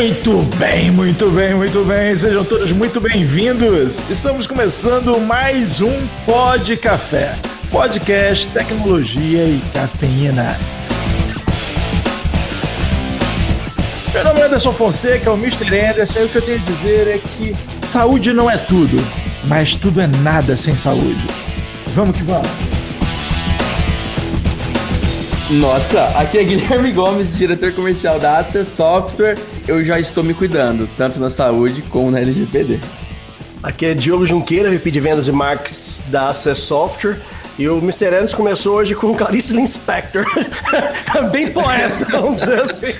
Muito bem, muito bem, muito bem. Sejam todos muito bem-vindos. Estamos começando mais um Pod Café. Podcast, tecnologia e cafeína. Meu nome é Anderson Fonseca, o Mr. Anderson, e o que eu tenho a dizer é que saúde não é tudo, mas tudo é nada sem saúde. Vamos que vamos. Nossa, aqui é Guilherme Gomes, diretor comercial da Access Software. Eu já estou me cuidando, tanto na saúde como na LGPD. Aqui é Diogo Junqueira, VP de Vendas e Marketing da Access Software. E o Mr. Anderson começou hoje com Clarice Linspector. Bem poeta, vamos dizer assim.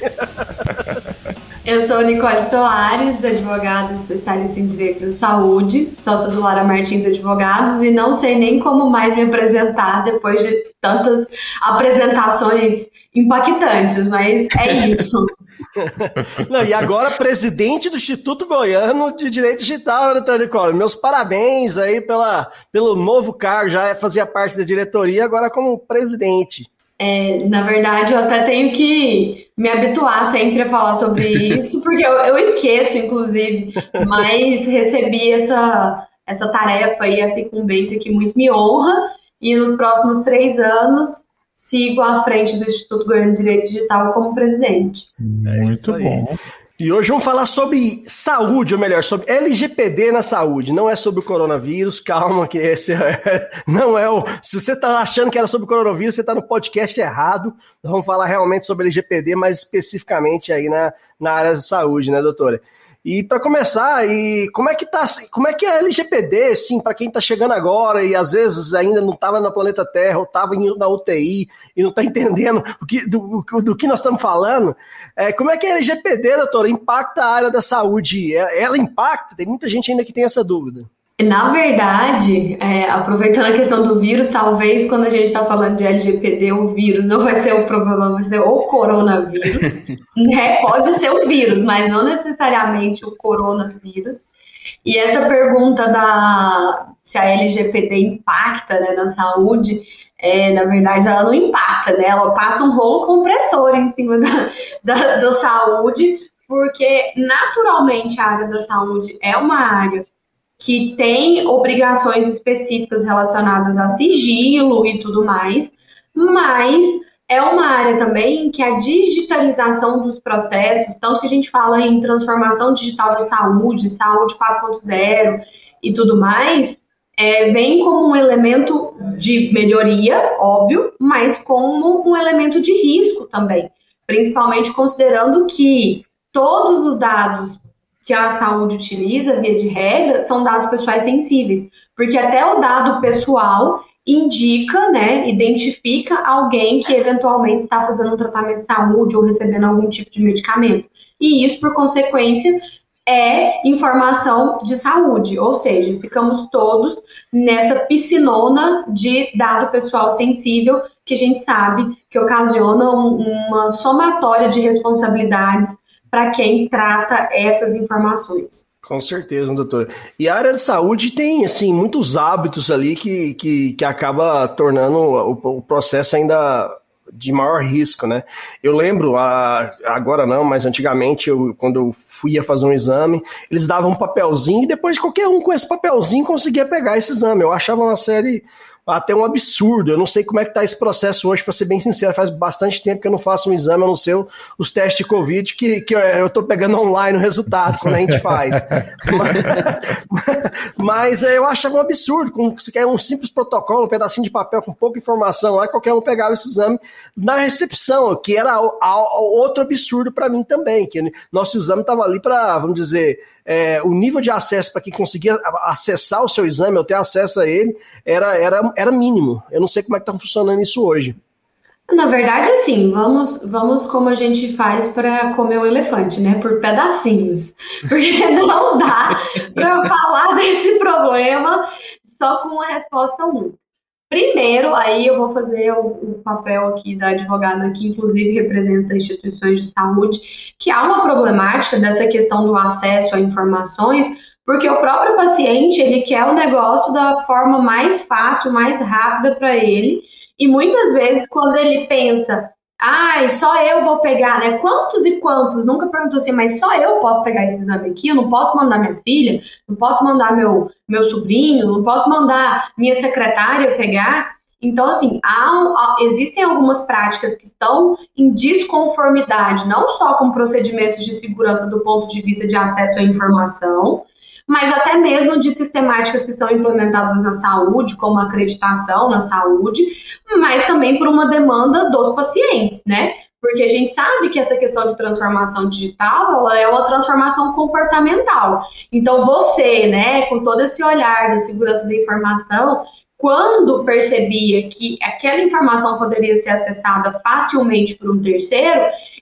Eu sou Nicole Soares, advogada especialista em Direito da Saúde, sócia do Lara Martins Advogados, e não sei nem como mais me apresentar depois de tantas apresentações impactantes, mas é isso. Não, e agora, presidente do Instituto Goiano de Direito Digital, doutor Nicole. Meus parabéns aí pela, pelo novo cargo, já fazia parte da diretoria, agora como presidente. É, na verdade, eu até tenho que me habituar sempre a falar sobre isso, porque eu, eu esqueço, inclusive, mas recebi essa, essa tarefa e essa incumbência que muito me honra, e nos próximos três anos sigo à frente do Instituto Goiano de Direito Digital como presidente. Muito é bom. E hoje vamos falar sobre saúde, ou melhor, sobre LGPD na saúde. Não é sobre o coronavírus, calma, que esse é, não é o. Se você está achando que era sobre o coronavírus, você está no podcast errado. vamos falar realmente sobre LGPD, mais especificamente aí na, na área da saúde, né, doutora? E para começar, e como é que tá, como é que é a LGPD, assim, para quem está chegando agora e às vezes ainda não estava no planeta Terra ou estava na UTI e não está entendendo o que, do, do, que nós estamos falando, é, como é que a LGPD, doutora, impacta a área da saúde? É, ela impacta? Tem muita gente ainda que tem essa dúvida. Na verdade, é, aproveitando a questão do vírus, talvez quando a gente está falando de LGPD, o vírus não vai ser o problema, vai ser o coronavírus. né? Pode ser o vírus, mas não necessariamente o coronavírus. E essa pergunta da se a LGPD impacta né, na saúde, é, na verdade ela não impacta, né? Ela passa um rolo compressor em cima da, da, da saúde, porque naturalmente a área da saúde é uma área que tem obrigações específicas relacionadas a sigilo e tudo mais, mas é uma área também que a digitalização dos processos, tanto que a gente fala em transformação digital da saúde, saúde 4.0 e tudo mais, é, vem como um elemento de melhoria, óbvio, mas como um elemento de risco também, principalmente considerando que todos os dados que a saúde utiliza, via de regra, são dados pessoais sensíveis, porque até o dado pessoal indica, né, identifica alguém que eventualmente está fazendo um tratamento de saúde ou recebendo algum tipo de medicamento. E isso, por consequência, é informação de saúde, ou seja, ficamos todos nessa piscinona de dado pessoal sensível que a gente sabe que ocasiona uma somatória de responsabilidades para quem trata essas informações. Com certeza, doutor. E a área de saúde tem, assim, muitos hábitos ali que, que, que acaba tornando o, o processo ainda de maior risco, né? Eu lembro, agora não, mas antigamente, eu, quando eu fui a fazer um exame, eles davam um papelzinho e depois qualquer um com esse papelzinho conseguia pegar esse exame. Eu achava uma série até um absurdo. Eu não sei como é que tá esse processo hoje, para ser bem sincero, faz bastante tempo que eu não faço um exame, a não ser os testes de Covid, que, que eu tô pegando online o resultado quando a gente faz. mas, eu achava um absurdo, com um simples protocolo, um pedacinho de papel com pouca informação lá, qualquer um pegava esse exame na recepção, que era outro absurdo para mim também, que nosso exame estava ali para, vamos dizer, é, o nível de acesso para quem conseguia acessar o seu exame ou ter acesso a ele era, era, era mínimo. Eu não sei como é que está funcionando isso hoje. Na verdade, assim, vamos, vamos como a gente faz para comer um elefante, né? Por pedacinhos. Porque não dá para falar desse problema só com uma resposta única. Primeiro, aí eu vou fazer o, o, papel aqui da advogada que inclusive representa instituições de saúde, que há uma problemática dessa questão do acesso a informações, porque o próprio paciente, ele quer o negócio da forma mais fácil, mais rápida para ele, e muitas vezes quando ele pensa, Ai, só eu vou pegar, né? Quantos e quantos? Nunca perguntou assim, mas só eu posso pegar esse exame aqui? Eu não posso mandar minha filha, não posso mandar meu, meu sobrinho, não posso mandar minha secretária pegar. Então, assim, há, existem algumas práticas que estão em desconformidade, não só com procedimentos de segurança do ponto de vista de acesso à informação, mas até mesmo de sistemáticas que são implementadas na saúde, como acreditação na saúde, mas também por uma demanda dos pacientes, né? Porque a gente sabe que essa questão de transformação digital, ela é uma transformação comportamental. Então, você, né, com todo esse olhar da segurança da informação, quando percebia que aquela informação poderia ser acessada facilmente por um terceiro,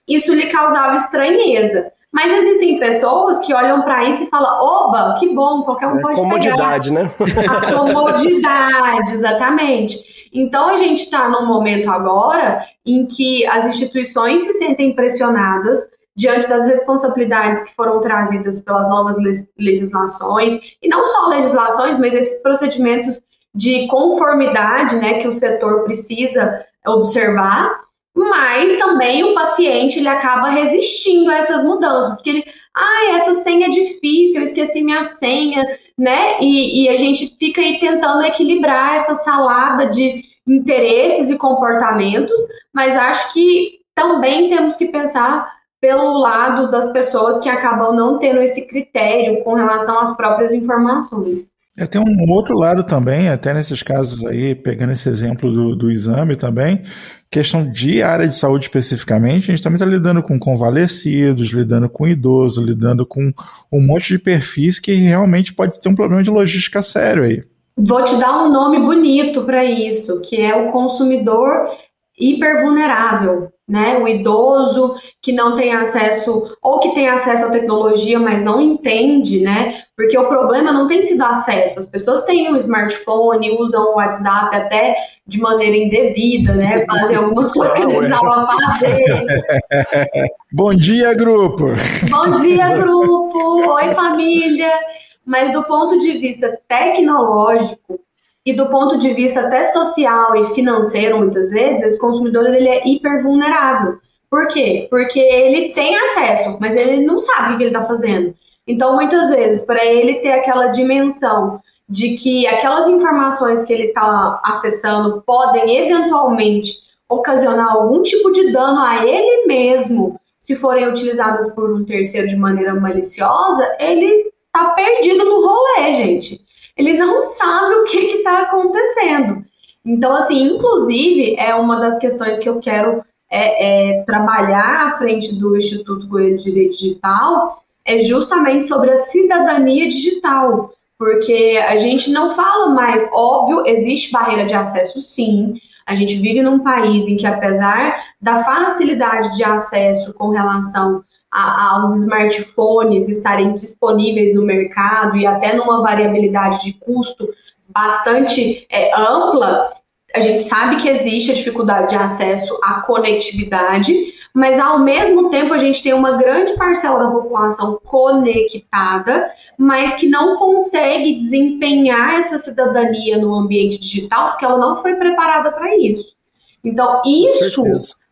isso lhe causava estranheza. Mas existem pessoas que olham para isso e falam: oba, que bom, qualquer um é, pode comodidade, pegar. né? A comodidade, exatamente. Então a gente está num momento agora em que as instituições se sentem pressionadas diante das responsabilidades que foram trazidas pelas novas legislações, e não só legislações, mas esses procedimentos de conformidade né, que o setor precisa observar mas também o paciente ele acaba resistindo a essas mudanças, porque ele, ah, essa senha é difícil, eu esqueci minha senha, né? E, e a gente fica aí tentando equilibrar essa salada de interesses e comportamentos, mas acho que também temos que pensar pelo lado das pessoas que acabam não tendo esse critério com relação às próprias informações. É, tem um outro lado também, até nesses casos aí, pegando esse exemplo do, do exame também, questão de área de saúde especificamente, a gente também está lidando com convalescidos, lidando com idosos, lidando com um monte de perfis que realmente pode ter um problema de logística sério aí. Vou te dar um nome bonito para isso, que é o consumidor hipervulnerável né? O idoso que não tem acesso ou que tem acesso à tecnologia, mas não entende, né? Porque o problema não tem sido acesso. As pessoas têm um smartphone, usam o WhatsApp até de maneira indevida, né? Fazem algumas coisas que não precisavam fazer. Bom dia, grupo. Bom dia, grupo. Oi, família. Mas do ponto de vista tecnológico, e do ponto de vista até social e financeiro, muitas vezes, esse consumidor ele é hiper vulnerável. Por quê? Porque ele tem acesso, mas ele não sabe o que ele está fazendo. Então, muitas vezes, para ele ter aquela dimensão de que aquelas informações que ele está acessando podem eventualmente ocasionar algum tipo de dano a ele mesmo, se forem utilizadas por um terceiro de maneira maliciosa, ele está perdido no rolê, gente ele não sabe o que está acontecendo. Então, assim, inclusive, é uma das questões que eu quero é, é, trabalhar à frente do Instituto Goiânia de Direito Digital, é justamente sobre a cidadania digital, porque a gente não fala mais, óbvio, existe barreira de acesso, sim. A gente vive num país em que, apesar da facilidade de acesso com relação a, aos smartphones estarem disponíveis no mercado e até numa variabilidade de custo bastante é, ampla, a gente sabe que existe a dificuldade de acesso à conectividade, mas ao mesmo tempo a gente tem uma grande parcela da população conectada, mas que não consegue desempenhar essa cidadania no ambiente digital porque ela não foi preparada para isso. Então, isso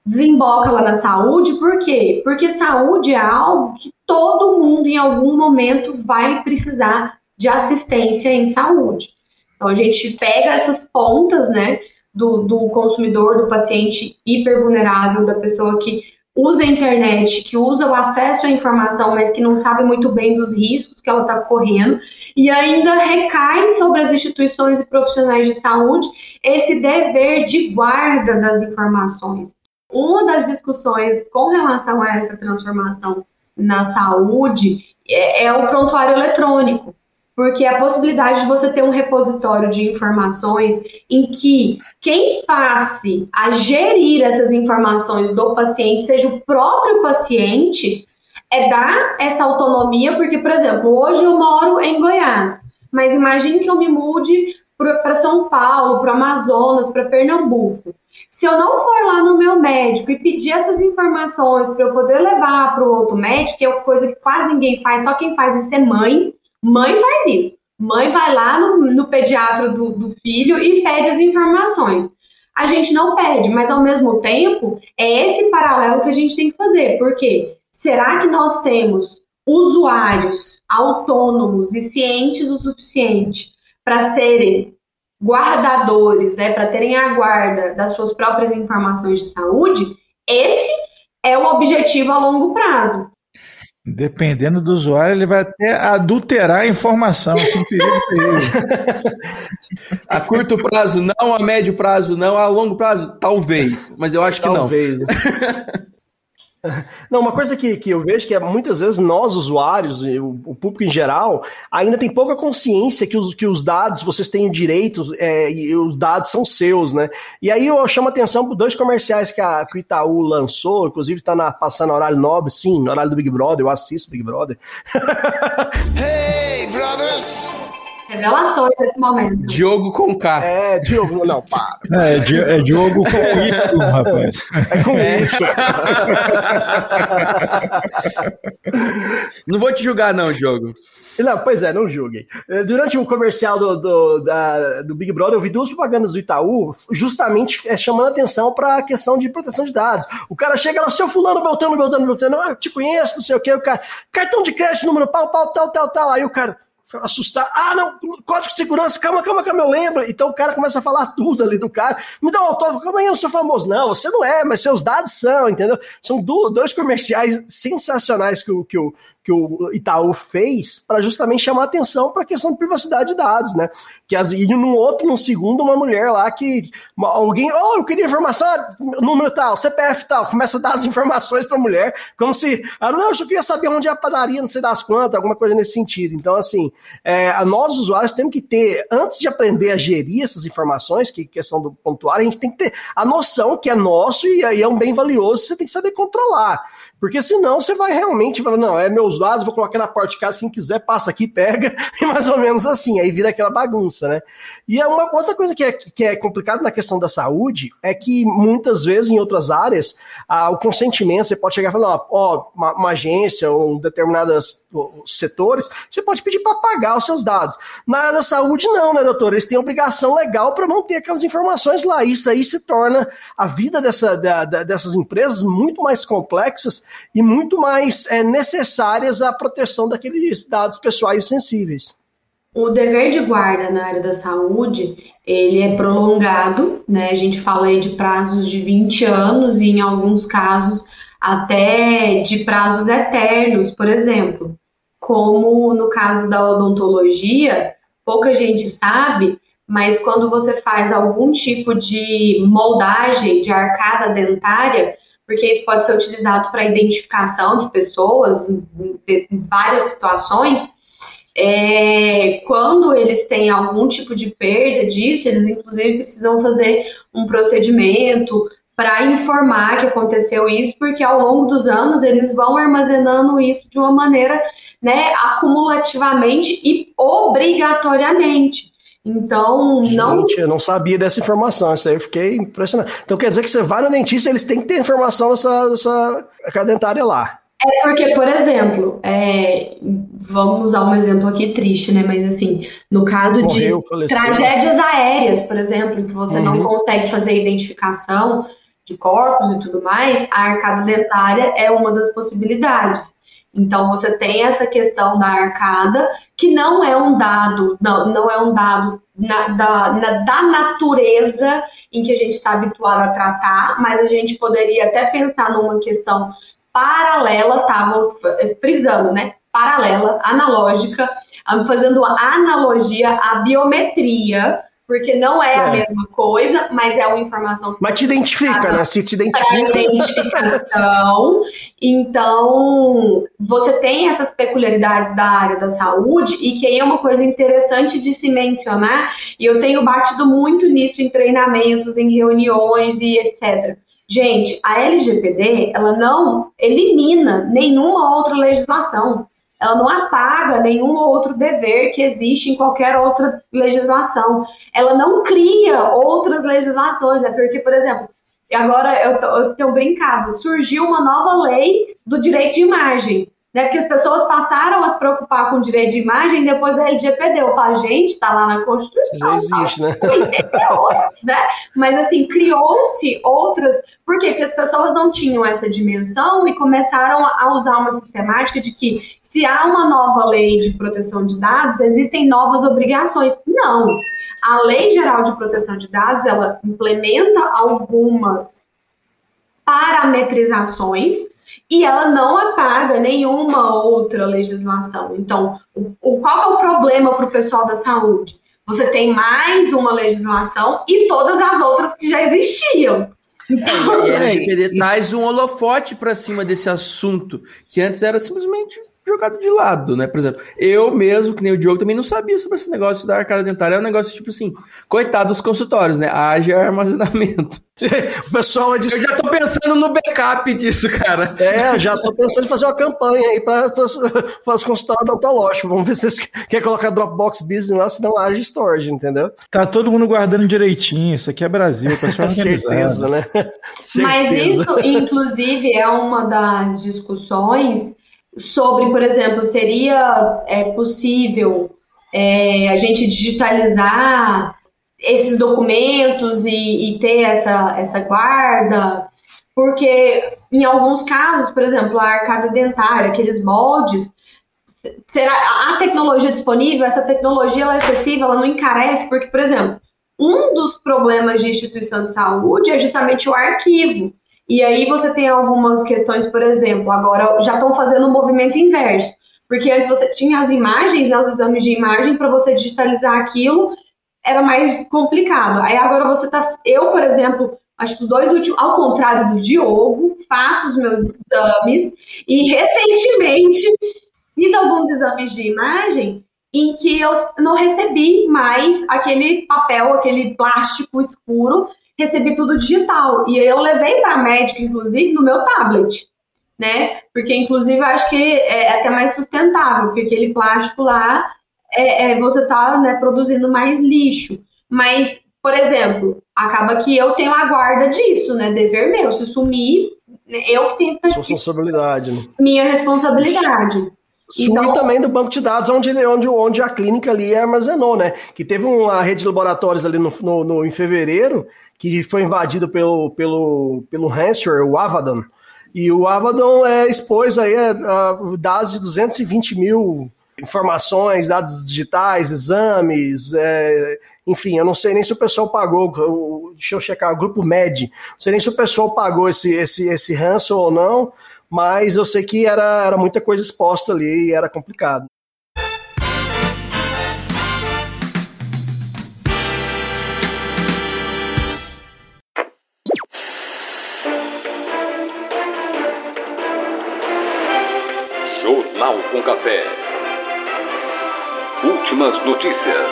desemboca lá na saúde, por quê? Porque saúde é algo que todo mundo em algum momento vai precisar de assistência em saúde. Então a gente pega essas pontas, né, do, do consumidor, do paciente hipervulnerável, da pessoa que usa a internet, que usa o acesso à informação, mas que não sabe muito bem dos riscos que ela está correndo, e ainda recai sobre as instituições e profissionais de saúde esse dever de guarda das informações. Uma das discussões com relação a essa transformação na saúde é, é o prontuário eletrônico, porque a possibilidade de você ter um repositório de informações em que quem passe a gerir essas informações do paciente seja o próprio paciente, é dar essa autonomia, porque, por exemplo, hoje eu moro em Goiás, mas imagine que eu me mude para São Paulo, para Amazonas, para Pernambuco. Se eu não for lá no meu médico e pedir essas informações para eu poder levar para o outro médico, que é uma coisa que quase ninguém faz, só quem faz isso é mãe. Mãe faz isso. Mãe vai lá no, no pediatra do, do filho e pede as informações. a gente não perde, mas ao mesmo tempo é esse paralelo que a gente tem que fazer, porque será que nós temos usuários autônomos e cientes o suficiente para serem guardadores, né, para terem a guarda das suas próprias informações de saúde? Esse é o objetivo a longo prazo. Dependendo do usuário, ele vai até adulterar a informação, assim, perigo, perigo. a curto prazo não, a médio prazo não, a longo prazo talvez, mas eu acho que talvez. não. Talvez. Não, uma coisa que, que eu vejo que é muitas vezes nós, usuários, o, o público em geral, ainda tem pouca consciência que os, que os dados, vocês têm direitos é, e os dados são seus, né? E aí eu chamo atenção por dois comerciais que, a, que o Itaú lançou, inclusive está passando horário nobre, sim, no horário do Big Brother, eu assisto Big Brother. hey, brothers! Revelações nesse momento. Diogo com K. É, Diogo, não, para. É, é Diogo com Y, rapaz. É com Y. não vou te julgar, não, Diogo. Não, pois é, não julguem. Eh, durante um comercial do, do, da, do Big Brother, eu vi duas propagandas do Itaú, justamente é, chamando atenção para a questão de proteção de dados. O cara chega lá, seu fulano, Beltrano, Beltrano, Beltrano, eu te conheço, não sei o quê, o cara, cartão de crédito, número pau, pau, tal, tal, tal. Aí o cara, assustar. Ah, não, código de segurança, calma, calma, calma, eu lembro. Então o cara começa a falar tudo ali do cara. Me dá um autógrafo, calma aí, eu não sou famoso. Não, você não é, mas seus dados são, entendeu? São dois comerciais sensacionais que o, que o, que o Itaú fez para justamente chamar atenção para a questão de privacidade de dados, né? Que as, e num outro, num segundo, uma mulher lá que alguém, oh, eu queria informação, número tal, CPF tal, começa a dar as informações para a mulher, como se, ah, não, eu só queria saber onde é a padaria, não sei das quantas, alguma coisa nesse sentido. Então, assim, é, nós usuários temos que ter, antes de aprender a gerir essas informações, que questão do pontuário, a gente tem que ter a noção que é nosso e, e é um bem valioso, você tem que saber controlar. Porque senão você vai realmente falar, não, é meus dados, vou colocar na porta de casa, quem quiser passa aqui, pega, e mais ou menos assim, aí vira aquela bagunça, né? E é uma outra coisa que é, que é complicada na questão da saúde é que muitas vezes em outras áreas, ah, o consentimento, você pode chegar e falar, ó, uma, uma agência ou um determinados setores, você pode pedir para pagar os seus dados. Na área da saúde, não, né, doutor? Eles têm obrigação legal para manter aquelas informações lá. Isso aí se torna a vida dessa, da, da, dessas empresas muito mais complexas e muito mais é, necessárias à proteção daqueles dados pessoais sensíveis. O dever de guarda na área da saúde, ele é prolongado, né? A gente fala aí de prazos de 20 anos e em alguns casos até de prazos eternos, por exemplo. Como no caso da odontologia, pouca gente sabe, mas quando você faz algum tipo de moldagem de arcada dentária, porque isso pode ser utilizado para identificação de pessoas em, várias situações. É, quando eles têm algum tipo de perda disso, eles inclusive precisam fazer um procedimento para informar que aconteceu isso, porque ao longo dos anos eles vão armazenando isso de uma maneira né, acumulativamente e obrigatoriamente. Então, Gente, não. eu não sabia dessa informação, isso aí eu fiquei impressionado. Então quer dizer que você vai no dentista, eles têm que ter informação dessa, dessa cadentária lá. É porque, por exemplo, é, vamos usar um exemplo aqui triste, né? Mas assim, no caso Morreu, de faleceu. tragédias aéreas, por exemplo, em que você uhum. não consegue fazer identificação de corpos e tudo mais, a arcada dentária é uma das possibilidades. Então você tem essa questão da arcada, que não é um dado, não, não é um dado na, da, na, da natureza em que a gente está habituado a tratar, mas a gente poderia até pensar numa questão paralela, estavam frisando, né? Paralela, analógica, fazendo analogia à biometria, porque não é, é, a mesma coisa, mas é uma informação que Mas te identifica, né? Se te identifica. identificação. Então, você tem essas peculiaridades da área da saúde e que aí é uma coisa interessante de se mencionar, e eu tenho batido muito nisso em treinamentos, em reuniões e etc. Gente, a LGPD, ela não elimina nenhuma outra legislação ela não apaga nenhum outro dever que existe em qualquer outra legislação. Ela não cria outras legislações. É porque, por exemplo, agora eu, eu tenho brincado, surgiu uma nova lei do direito de imagem. Né? Porque as pessoas passaram a se preocupar com o direito de imagem depois da LGPD. Eu falo, gente, tá lá na Constituição. Já existe, tá, né? 88, né? Mas assim, criou-se outras. Por quê? Porque as pessoas não tinham essa dimensão e começaram a usar uma sistemática de que se há uma nova lei de proteção de dados, existem novas obrigações. Não. A Lei Geral de Proteção de Dados, ela implementa algumas parametrizações e ela não apaga nenhuma outra legislação. Então, o, o qual é o problema para o pessoal da saúde? Você tem mais uma legislação e todas as outras que já existiam. Então, e a LGPD traz um holofote para cima desse assunto, que antes era simplesmente jogado de lado, né? Por exemplo, eu mesmo, que nem o Diogo, também não sabia sobre esse negócio da arcada dentária. É um negócio tipo assim, coitado dos consultórios, né? Haja armazenamento. o pessoal é de... Eu já tô pensando no backup disso, cara. É, já tô pensando em fazer uma campanha aí para os consultórios odontológicos. Vamos ver se vocês querem colocar Dropbox Business lá, senão haja storage, entendeu? Tá todo mundo guardando direitinho. Isso aqui é Brasil, o pessoal Certeza, né? Certeza. Mas isso, inclusive, é uma das discussões sobre, por exemplo, seria é, possível é, a gente digitalizar esses documentos e, e, ter essa, essa guarda, porque em alguns casos, por exemplo, a arcada dentária, aqueles moldes, será a tecnologia disponível, essa tecnologia ela é acessível, ela não encarece, porque, por exemplo, um dos problemas de instituição de saúde é justamente o arquivo. E aí você tem algumas questões, por exemplo, agora já estão fazendo um movimento inverso. Porque antes você tinha as imagens, né, os exames de imagem, para você digitalizar aquilo era mais complicado. Aí agora você tá. Eu, por exemplo, acho que os dois últimos, ao contrário do Diogo, faço os meus exames e recentemente fiz alguns exames de imagem em que eu não recebi mais aquele papel, aquele plástico escuro recebi tudo digital. E eu levei para a médica, inclusive, no meu tablet, né? Porque, inclusive, eu acho que é até mais sustentável, porque aquele plástico lá, é, é você está né, produzindo mais lixo. Mas, por exemplo, acaba que eu tenho a guarda disso, né? Dever meu. Se sumir, né, eu que tenho. Responsabilidade. Né? Minha responsabilidade. Então, e também do banco de dados onde, onde, onde a clínica ali armazenou, né? Que teve uma rede de laboratórios ali no, no, no em fevereiro que foi invadido pelo, pelo, pelo ransomware, o Avadon. E o Avadon é, expôs aí a, a, dados de 220 mil informações, dados digitais, exames, é, enfim, eu não sei nem se o pessoal pagou, deixa eu checar, o grupo MED, não sei nem se o pessoal pagou esse, esse, esse ransom ou não, mas eu sei que era, era muita coisa exposta ali e era complicado. Jornal com Café. Últimas notícias.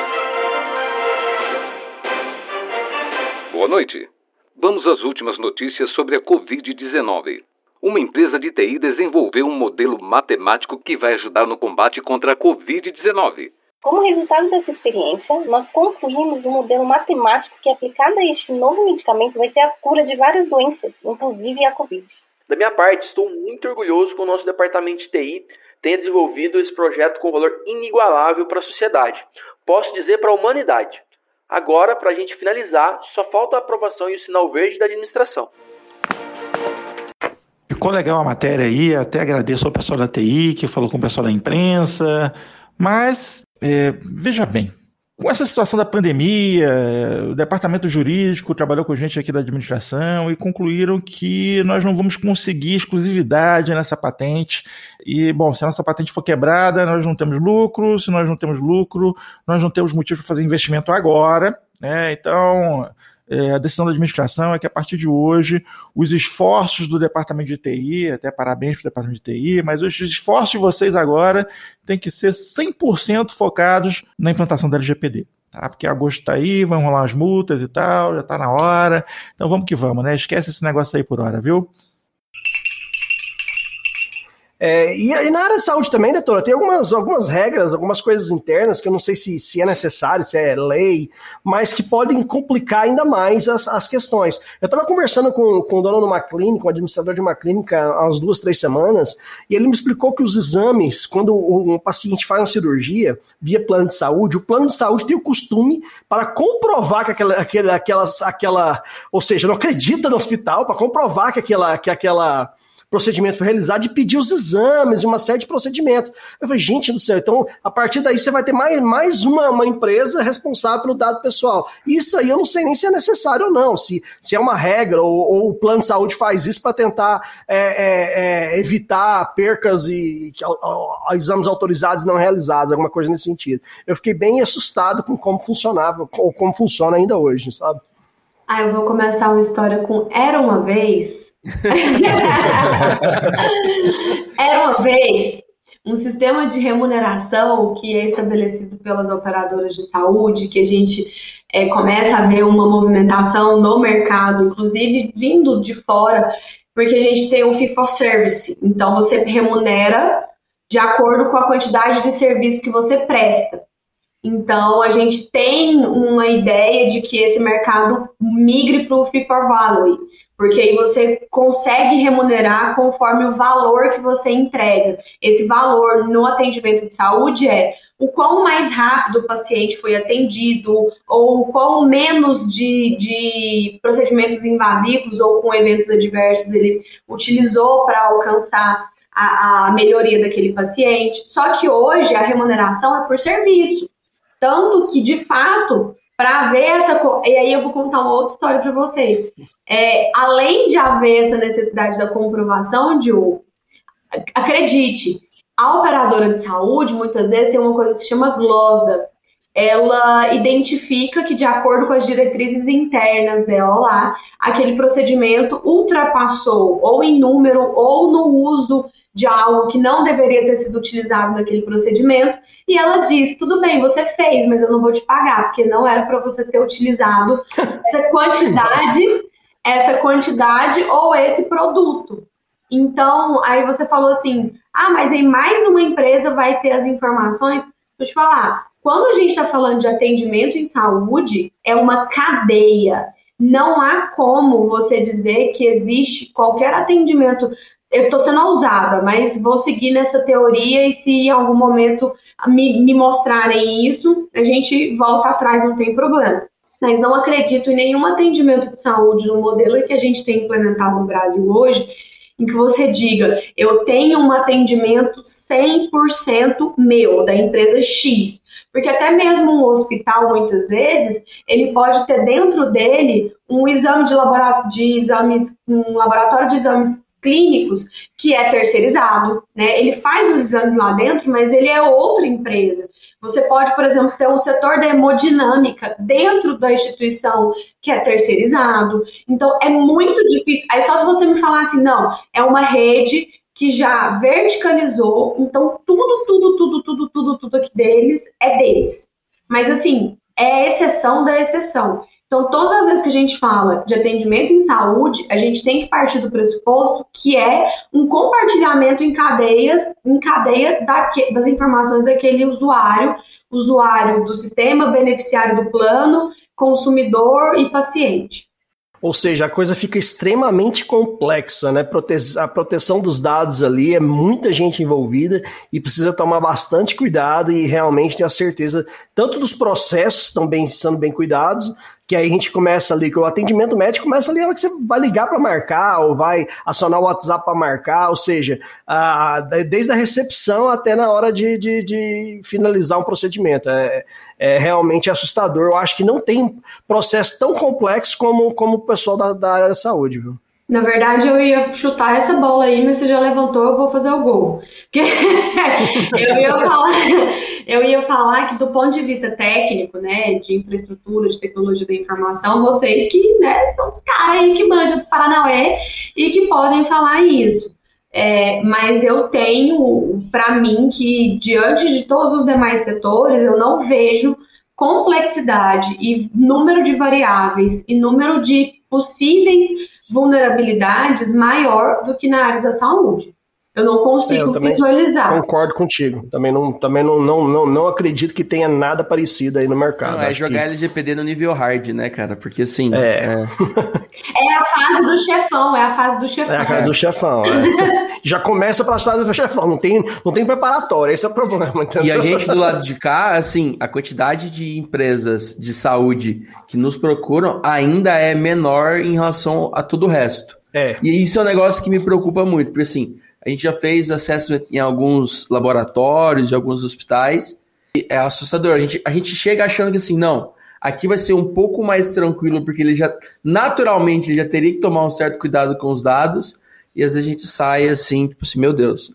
Boa noite. Vamos às últimas notícias sobre a Covid-19 uma empresa de TI desenvolveu um modelo matemático que vai ajudar no combate contra a Covid-19. Como resultado dessa experiência, nós concluímos um modelo matemático que, aplicado a este novo medicamento, vai ser a cura de várias doenças, inclusive a Covid. Da minha parte, estou muito orgulhoso que o nosso departamento de TI tenha desenvolvido esse projeto com valor inigualável para a sociedade. Posso dizer para a humanidade. Agora, para a gente finalizar, só falta a aprovação e o sinal verde da administração. Ficou legal a matéria aí, até agradeço ao pessoal da TI que falou com o pessoal da imprensa, mas é, veja bem, com essa situação da pandemia, o departamento jurídico trabalhou com a gente aqui da administração e concluíram que nós não vamos conseguir exclusividade nessa patente. E, bom, se a nossa patente for quebrada, nós não temos lucro, se nós não temos lucro, nós não temos motivo para fazer investimento agora. Né? Então, é, a decisão da administração é que a partir de hoje os esforços do departamento de TI, até parabéns para o departamento de TI, mas os esforços de vocês agora têm que ser 100% focados na implantação da LGPD. Tá? Porque agosto está aí, vão rolar as multas e tal, já está na hora. Então vamos que vamos, né? Esquece esse negócio aí por hora, viu? É, e, e, na área de saúde também, doutora, tem algumas, algumas regras, algumas coisas internas que eu não sei se, se é necessário, se é lei, mas que podem complicar ainda mais as, as questões. Eu estava conversando com, com o dono de uma clínica, um administrador de uma clínica, há umas duas, três semanas, e ele me explicou que os exames, quando um paciente faz uma cirurgia via plano de saúde, o plano de saúde tem o costume para comprovar que aquela, aquela, aquela, aquela ou seja, não acredita no hospital para comprovar que aquela, que aquela procedimento foi realizado e pedir os exames e uma série de procedimentos. Eu falei, gente do céu, então a partir daí você vai ter mais, mais uma, uma empresa responsável pelo dado pessoal. Isso aí eu não sei nem se é necessário ou não, se, se é uma regra ou, ou o plano de saúde faz isso para tentar é, é, é, evitar percas e exames autorizados não realizados, alguma coisa nesse sentido. Eu fiquei bem assustado com como funcionava, ou como funciona ainda hoje, sabe? Ah, eu vou começar uma história com Era uma vez Era uma vez um sistema de remuneração que é estabelecido pelas operadoras de saúde, que a gente é, começa a ver uma movimentação no mercado, inclusive vindo de fora, porque a gente tem o fee for service. Então você remunera de acordo com a quantidade de serviço que você presta. Então a gente tem uma ideia de que esse mercado migre para o fee for value porque aí você consegue remunerar conforme o valor que você entrega. Esse valor no atendimento de saúde é o quão mais rápido o paciente foi atendido, ou o quão menos de, de procedimentos invasivos ou com eventos adversos ele utilizou para alcançar a, a melhoria daquele paciente. Só que hoje a remuneração é por serviço. Tanto que, de fato, para ver essa. E aí eu vou contar uma outra história para vocês. É, além de haver essa necessidade da comprovação, Diogo, acredite, a operadora de saúde muitas vezes tem uma coisa que se chama glosa. Ela identifica que, de acordo com as diretrizes internas dela lá, aquele procedimento ultrapassou ou em número ou no uso de algo que não deveria ter sido utilizado naquele procedimento, e ela diz: tudo bem, você fez, mas eu não vou te pagar, porque não era para você ter utilizado essa quantidade, essa quantidade ou esse produto. Então, aí você falou assim: ah, mas aí mais uma empresa vai ter as informações. Vou te falar, quando a gente está falando de atendimento em saúde, é uma cadeia. Não há como você dizer que existe qualquer atendimento eu estou sendo ousada, mas vou seguir nessa teoria e se em algum momento me, me mostrarem isso, a gente volta atrás, não tem problema. Mas não acredito em nenhum atendimento de saúde no modelo que a gente tem implementado no Brasil hoje, em que você diga, eu tenho um atendimento 100% meu, da empresa X. Porque até mesmo um hospital, muitas vezes, ele pode ter dentro dele um exame de, laboratório, de exames, um laboratório de exames clínicos que é terceirizado, né? Ele faz os exames lá dentro, mas ele é outra empresa. Você pode, por exemplo, ter um setor da hemodinâmica dentro da instituição que é terceirizado. Então é muito difícil. Aí só se você me falar assim, não, é uma rede que já verticalizou, então tudo, tudo, tudo, tudo, tudo, tudo aqui deles é deles. Mas assim, é exceção da exceção. Então, todas as vezes que a gente fala de atendimento em saúde, a gente tem que partir do pressuposto que é um compartilhamento em cadeias, em cadeia das informações daquele usuário, usuário do sistema, beneficiário do plano, consumidor e paciente. Ou seja, a coisa fica extremamente complexa, né? A proteção dos dados ali é muita gente envolvida e precisa tomar bastante cuidado e realmente ter a certeza tanto dos processos estão bem, sendo bem cuidados, que aí a gente começa ali, que o atendimento médico começa ali hora que você vai ligar para marcar, ou vai acionar o WhatsApp para marcar, ou seja, a, desde a recepção até na hora de, de, de finalizar um procedimento. É, é, realmente assustador. Eu acho que não tem processo tão complexo como, como o pessoal da, da área da saúde, viu? Na verdade, eu ia chutar essa bola aí, mas você já levantou, eu vou fazer o gol. Eu, ia falar, eu ia falar que do ponto de vista técnico, né, de infraestrutura, de tecnologia da informação, vocês que né, são os caras aí que manjam do Paranauê e que podem falar isso. É, mas eu tenho para mim que, diante de todos os demais setores, eu não vejo complexidade e número de variáveis e número de possíveis vulnerabilidades maior do que na área da saúde. Eu não consigo É, eu visualizar. Concordo contigo. Também não, também não, não, não, não acredito que tenha nada parecido aí no mercado. Não, é jogar que- LGPD no nível hard, né, cara? Porque assim. É. É a fase do chefão, é a fase do chefão. É a casa do chefão, é. Já começa pra estrada do chefão, não tem, não tem preparatório, esse é o problema, entendeu? E a gente do lado de cá, assim, a quantidade de empresas de saúde que nos procuram ainda é menor em relação a todo o resto. É. E isso é um negócio que me preocupa muito, porque assim, a gente já fez assessment em alguns laboratórios, em alguns hospitais, e é assustador. A gente, a gente chega achando que assim, não, aqui vai ser um pouco mais tranquilo, porque ele já, naturalmente, ele já teria que tomar um certo cuidado com os dados, e às vezes a gente sai assim, tipo assim, meu Deus,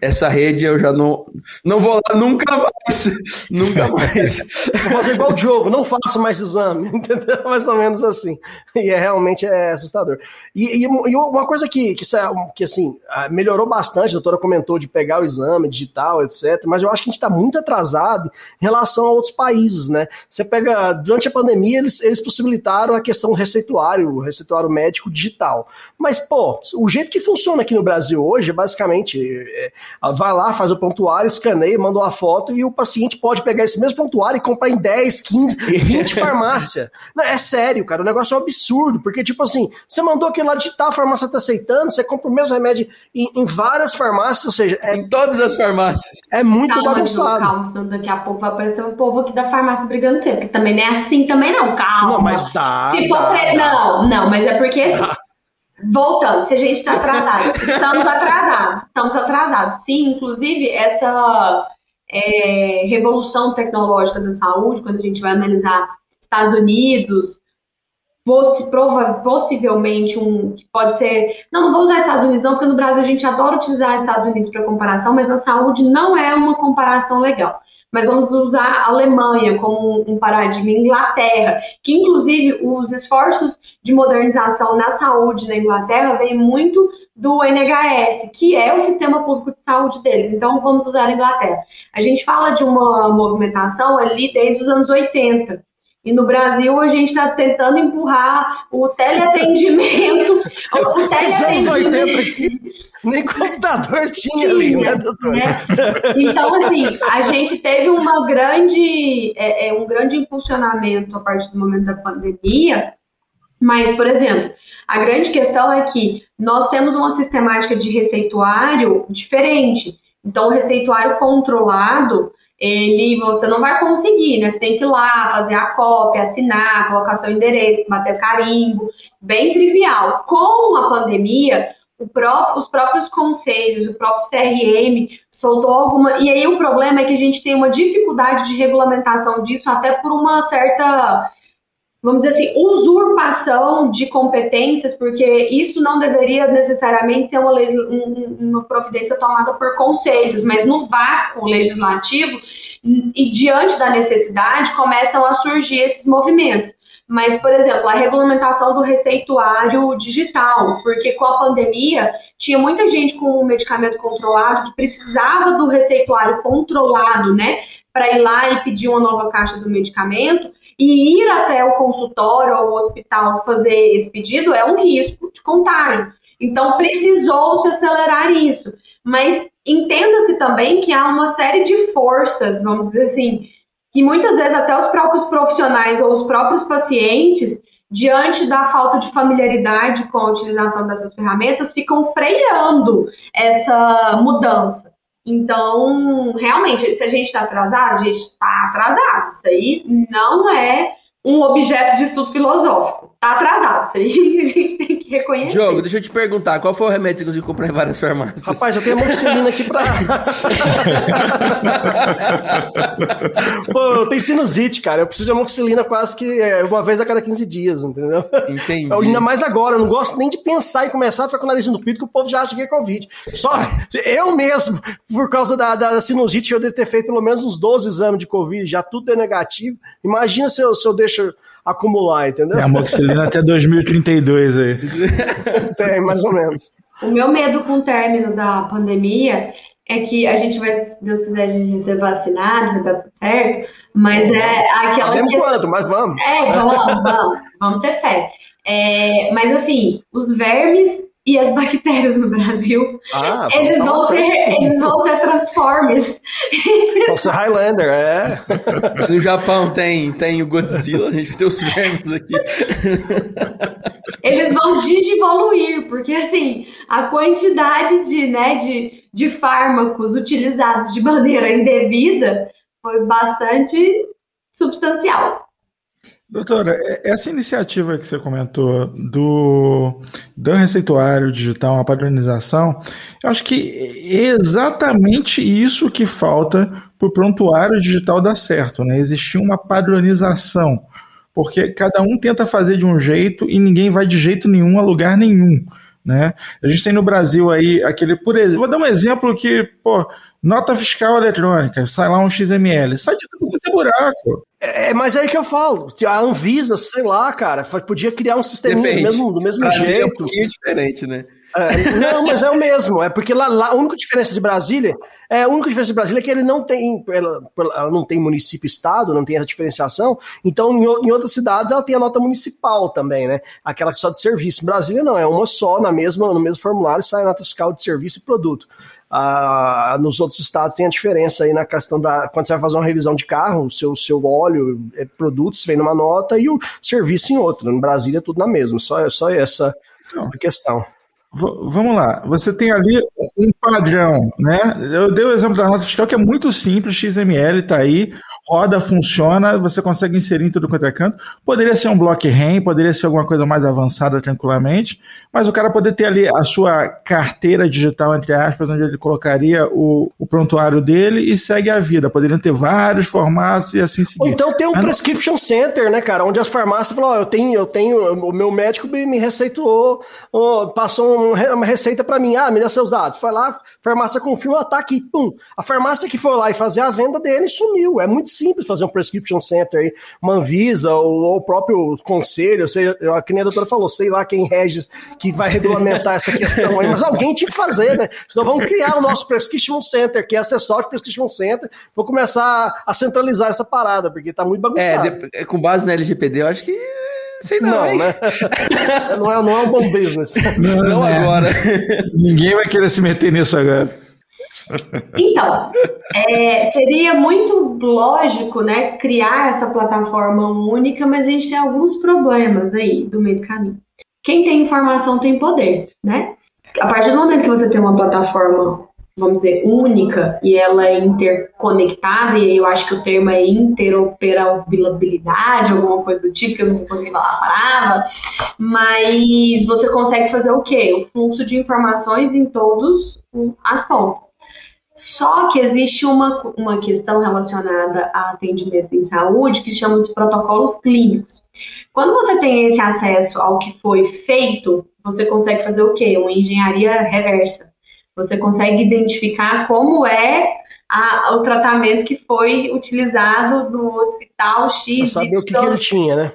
essa rede eu já não, não vou lá nunca mais, nunca mais. Vou fazer igual o Diogo, não faço mais exame, entendeu? Mais ou menos assim. E é realmente é assustador. E, e- e uma coisa que, que, sa- que, assim, ah, melhorou bastante, a doutora comentou de pegar o exame digital, etc. Mas eu acho que a gente está muito atrasado em relação a outros países, né? Você pega, durante a pandemia, eles, eles possibilitaram a questão do receituário, o receituário médico digital. Mas, pô, o jeito que funciona aqui no Brasil hoje é basicamente. é, vai lá, faz o prontuário, escaneia, manda uma foto e o paciente pode pegar esse mesmo prontuário e comprar em 10, 15, 20 farmácia. Não, é sério, cara, o negócio é um absurdo, porque, tipo assim, você mandou aquilo lá digital, a farmácia tá aceitando, você compra o mesmo remédio em, em várias farmácias, ou seja, é, em todas as farmácias. é muito Calma, bagunçado. calma, senão daqui a pouco vai aparecer um povo aqui da farmácia brigando sempre, porque também não é assim também não, calma. Não, mas dá. Se for dá, dá. Não, não, mas é porque assim, voltando, se a gente está atrasado, estamos atrasados, estamos atrasados. Sim, inclusive essa é, revolução tecnológica da saúde, quando a gente vai analisar Estados Unidos, possi- prova- possivelmente um que pode ser. Não, não vou usar Estados Unidos, não, porque no Brasil a gente adora utilizar Estados Unidos para comparação, mas na saúde não é uma comparação legal. Mas vamos usar a Alemanha como um paradigma, Inglaterra, que inclusive os esforços de modernização na saúde na Inglaterra vêm muito do NHS, que é o sistema público de saúde deles. Então vamos usar a Inglaterra. A gente fala de uma movimentação ali desde os anos 80. E no Brasil a gente está tentando empurrar o teleatendimento. o Nos anos 80 teleatendimento. nem computador tinha ali, né, doutor? né? Então, assim, a gente teve uma grande, é, é, um grande impulsionamento a partir do momento da pandemia, mas, por exemplo, a grande questão é que nós temos uma sistemática de receituário diferente. Então, o receituário controlado, ele você não vai conseguir, né? Você tem que ir lá, fazer a cópia, assinar, colocar seu endereço, bater carimbo, bem trivial. Com a pandemia, os próprios conselhos, o próprio CRM soltou alguma. E aí o problema é que a gente tem uma dificuldade de regulamentação disso, até por uma certa, vamos dizer assim, usurpação de competências, porque isso não deveria necessariamente ser uma, um- uma providência tomada por conselhos, mas no vácuo legislativo e, e diante da necessidade começam a surgir esses movimentos. Mas, por exemplo, a regulamentação do receituário digital, porque com a pandemia tinha muita gente com o medicamento controlado que precisava do receituário controlado, né, para ir lá e pedir uma nova caixa do medicamento e ir até o consultório ou o hospital fazer esse pedido é um risco de contágio. Então, precisou-se acelerar isso. Mas entenda-se também que há uma série de forças, vamos dizer assim, que muitas vezes até os próprios profissionais ou os próprios pacientes, diante da falta de familiaridade com a utilização dessas ferramentas, ficam freando essa mudança. Então, realmente, se a gente está atrasado, a gente está atrasado. Isso aí não é um objeto de estudo filosófico. Tá atrasado. Isso aí a gente tem que reconhecer. Diogo, deixa eu te perguntar, qual foi o remédio que você conseguiu comprar em várias farmácias? Rapaz, eu tenho amoxicilina aqui pra. Pô, eu tenho sinusite, cara. Eu preciso de amoxicilina quase que é, uma vez a cada 15 dias, entendeu? Entendi. Eu, ainda mais agora, eu não gosto nem de pensar em começar a ficar com o nariz entupido, que o povo já acha que é Covid. Só eu mesmo, por causa da, da sinusite, eu devo ter feito pelo menos uns 12 exames de Covid, já tudo é negativo. Imagina se eu, se eu deixo acumular, entendeu? É a amoxicilina até 2032 aí. Tem, mais ou menos. O meu medo com o término da pandemia é que a gente vai, se Deus quiser, a gente vai ser vacinado, vai dar tudo certo, mas é aquela Sabemos questão- quanto, mas vamos. É, vamos, vamos, vamos ter fé. É, mas assim, os vermes e as bactérias no Brasil, Ah, eles vão ser, eles vão ser Transformers. Vão ser Highlander, é. Se no Japão tem, tem o Godzilla, a gente vai ter os vermes aqui. Eles vão digivoluir, porque assim, a quantidade de, né, de, de fármacos utilizados de maneira indevida foi bastante substancial. Doutora, essa iniciativa que você comentou do, do receituário digital, uma padronização, eu acho que é exatamente isso que falta para o prontuário digital dar certo, né? Existir uma padronização, porque cada um tenta fazer de um jeito e ninguém vai de jeito nenhum a lugar nenhum, né? A gente tem no Brasil aí aquele, por exemplo, vou dar um exemplo que, pô, nota fiscal eletrônica, sai lá um XML, sai de tudo quanto é buraco. É, mas é aí que eu falo. A Anvisa, sei lá, cara, podia criar um sistema do mesmo, do mesmo jeito. É um pouquinho diferente, né? É, não, mas é o mesmo. É porque lá, lá a única diferença de Brasília é a única diferença de Brasília é que ele não tem, ela, ela não tem município-estado, não tem essa diferenciação. Então, em, em, outras cidades, ela tem a nota municipal também, né? Aquela só de serviço. Brasília não, é uma só na mesma, no mesmo formulário sai a nota fiscal de serviço e produto. Ah, nos outros estados tem a diferença aí na questão da. Quando você vai fazer uma revisão de carro, o seu, seu óleo, é, produtos vem numa nota e o serviço em outra. No Brasília é tudo na mesma, só, só essa não. a questão. V vamos lá, você tem ali um padrão, né? Eu dei o exemplo da nota fiscal que é muito simples, XML está aí, roda, funciona, você consegue inserir em tudo quanto é canto. Poderia ser um block REM, poderia ser alguma coisa mais avançada tranquilamente, mas o cara poder ter ali a sua carteira digital, entre aspas, onde ele colocaria o, o prontuário dele e segue a vida. Poderiam ter vários formatos e assim seguir. Ou então tem um mas prescription center, né, cara, onde as farmácias falam, ó, oh, eu tenho, eu tenho, o meu médico me receitou, oh, passou uma receita para mim, ah, me dá seus dados. Foi lá, farmácia confirma, tá aqui, pum. A farmácia que foi lá e fazer a venda dele sumiu. É muito simples fazer um prescription center aí, uma Anvisa ou, ou o próprio conselho, seja, que nem a doutora falou, sei lá quem rege, que vai regulamentar essa questão aí, mas alguém tinha que fazer, né? Senão vamos criar o nosso prescription center, que é acessório de prescription center, vou começar a centralizar essa parada, porque tá muito bagunçado. É, de, com base na LGPD, eu acho que Sei não, não né? não, é, não é um bom business. Não, não é. agora. Ninguém vai querer se meter nisso agora. Então, é, seria muito lógico, né, criar essa plataforma única, mas a gente tem alguns problemas aí do meio do caminho. Quem tem informação tem poder, né? A partir do momento que você tem uma plataforma, vamos dizer, única e ela é interconectada, e eu acho que o termo é interoperabilidade, alguma coisa do tipo, que eu não consegui falar a palavra, mas você consegue fazer o quê? O fluxo de informações em todas as pontas. Só que existe uma, uma questão relacionada a atendimentos em saúde que se chama os protocolos clínicos. Quando você tem esse acesso ao que foi feito, você consegue fazer o quê? Uma engenharia reversa. Você consegue identificar como é a, o tratamento que foi utilizado no hospital X. Para saber o que, que, ele tinha, né?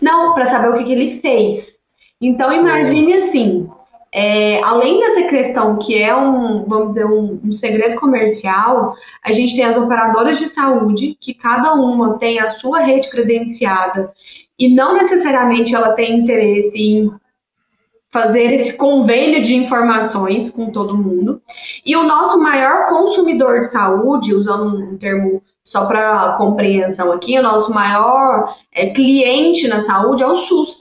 Não, para saber o que, que ele fez. Então, imagine assim: é, além dessa questão que é um, vamos dizer, um, um, segredo comercial, a gente tem as operadoras de saúde, que cada uma tem a sua rede credenciada e não necessariamente ela tem interesse em fazer esse convênio de informações com todo mundo. E o nosso maior consumidor de saúde, usando um termo só para compreensão aqui, o nosso maior é, cliente na saúde é o SUS.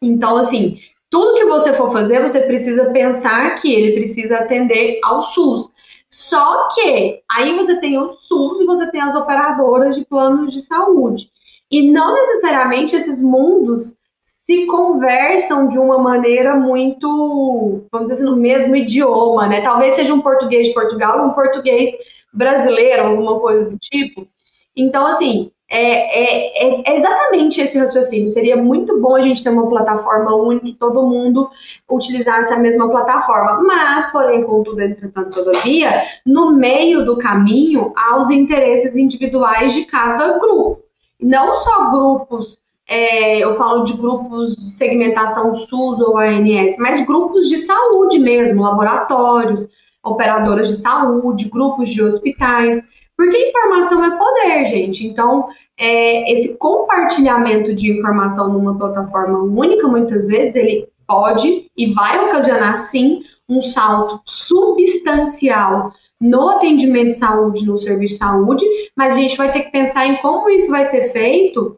Então, assim, tudo que você for fazer, você precisa pensar que ele precisa atender ao SUS. Só que aí você tem o SUS e você tem as operadoras de planos de saúde. E não necessariamente esses mundos se conversam de uma maneira muito, vamos dizer assim, no mesmo idioma, né? Talvez seja um português de Portugal e um português brasileiro, alguma coisa do tipo. Então, assim, é, é, é, exatamente esse raciocínio. Seria muito bom a gente ter uma plataforma única e todo mundo utilizasse a mesma plataforma. Mas, porém, contudo, entretanto, todavia, no meio do caminho há os interesses individuais de cada grupo. Não só grupos, é, eu falo de grupos de segmentação SUS ou ANS, mas grupos de saúde mesmo, laboratórios, operadoras de saúde, grupos de hospitais porque informação é poder, gente. Então, é, esse compartilhamento de informação numa plataforma única, muitas vezes, ele pode e vai ocasionar sim um salto substancial no atendimento de saúde, no serviço de saúde, mas a gente vai ter que pensar em como isso vai ser feito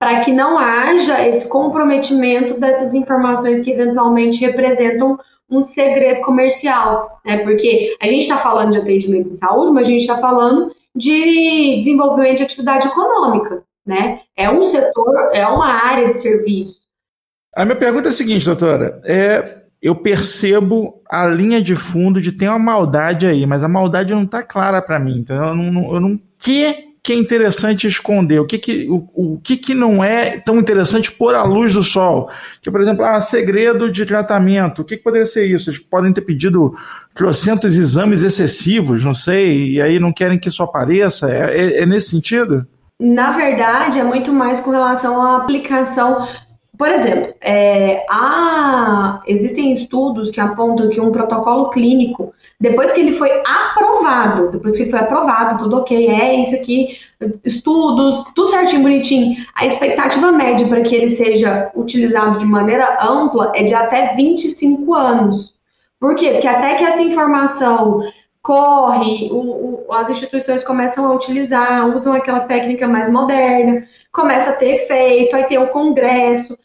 para que não haja esse comprometimento dessas informações que eventualmente representam um segredo comercial, né? Porque a gente está falando de atendimento de saúde, mas a gente está falando de desenvolvimento de atividade econômica, né? É um setor, é uma área de serviço. A minha pergunta é a seguinte, doutora. É, eu percebo a linha de fundo de ter uma maldade aí, mas a maldade não está clara para mim. Então eu não, eu não que que é interessante esconder, o que que, o, o que que não é tão interessante pôr à luz do sol. Que, por exemplo, ah, segredo de tratamento, o que, que poderia ser isso? Eles podem ter pedido trocentos exames excessivos, não sei, e aí não querem que isso apareça. É, é, é nesse sentido? Na verdade, é muito mais com relação à aplicação por exemplo, é, há, existem estudos que apontam que um protocolo clínico, depois que ele foi aprovado, depois que ele foi aprovado, tudo ok, é isso aqui, estudos, tudo certinho, bonitinho, a expectativa média para que ele seja utilizado de maneira ampla é de até 25 anos. Por quê? Porque até que essa informação corre, o, o, as instituições começam a utilizar, usam aquela técnica mais moderna, começa a ter efeito, aí tem o congresso,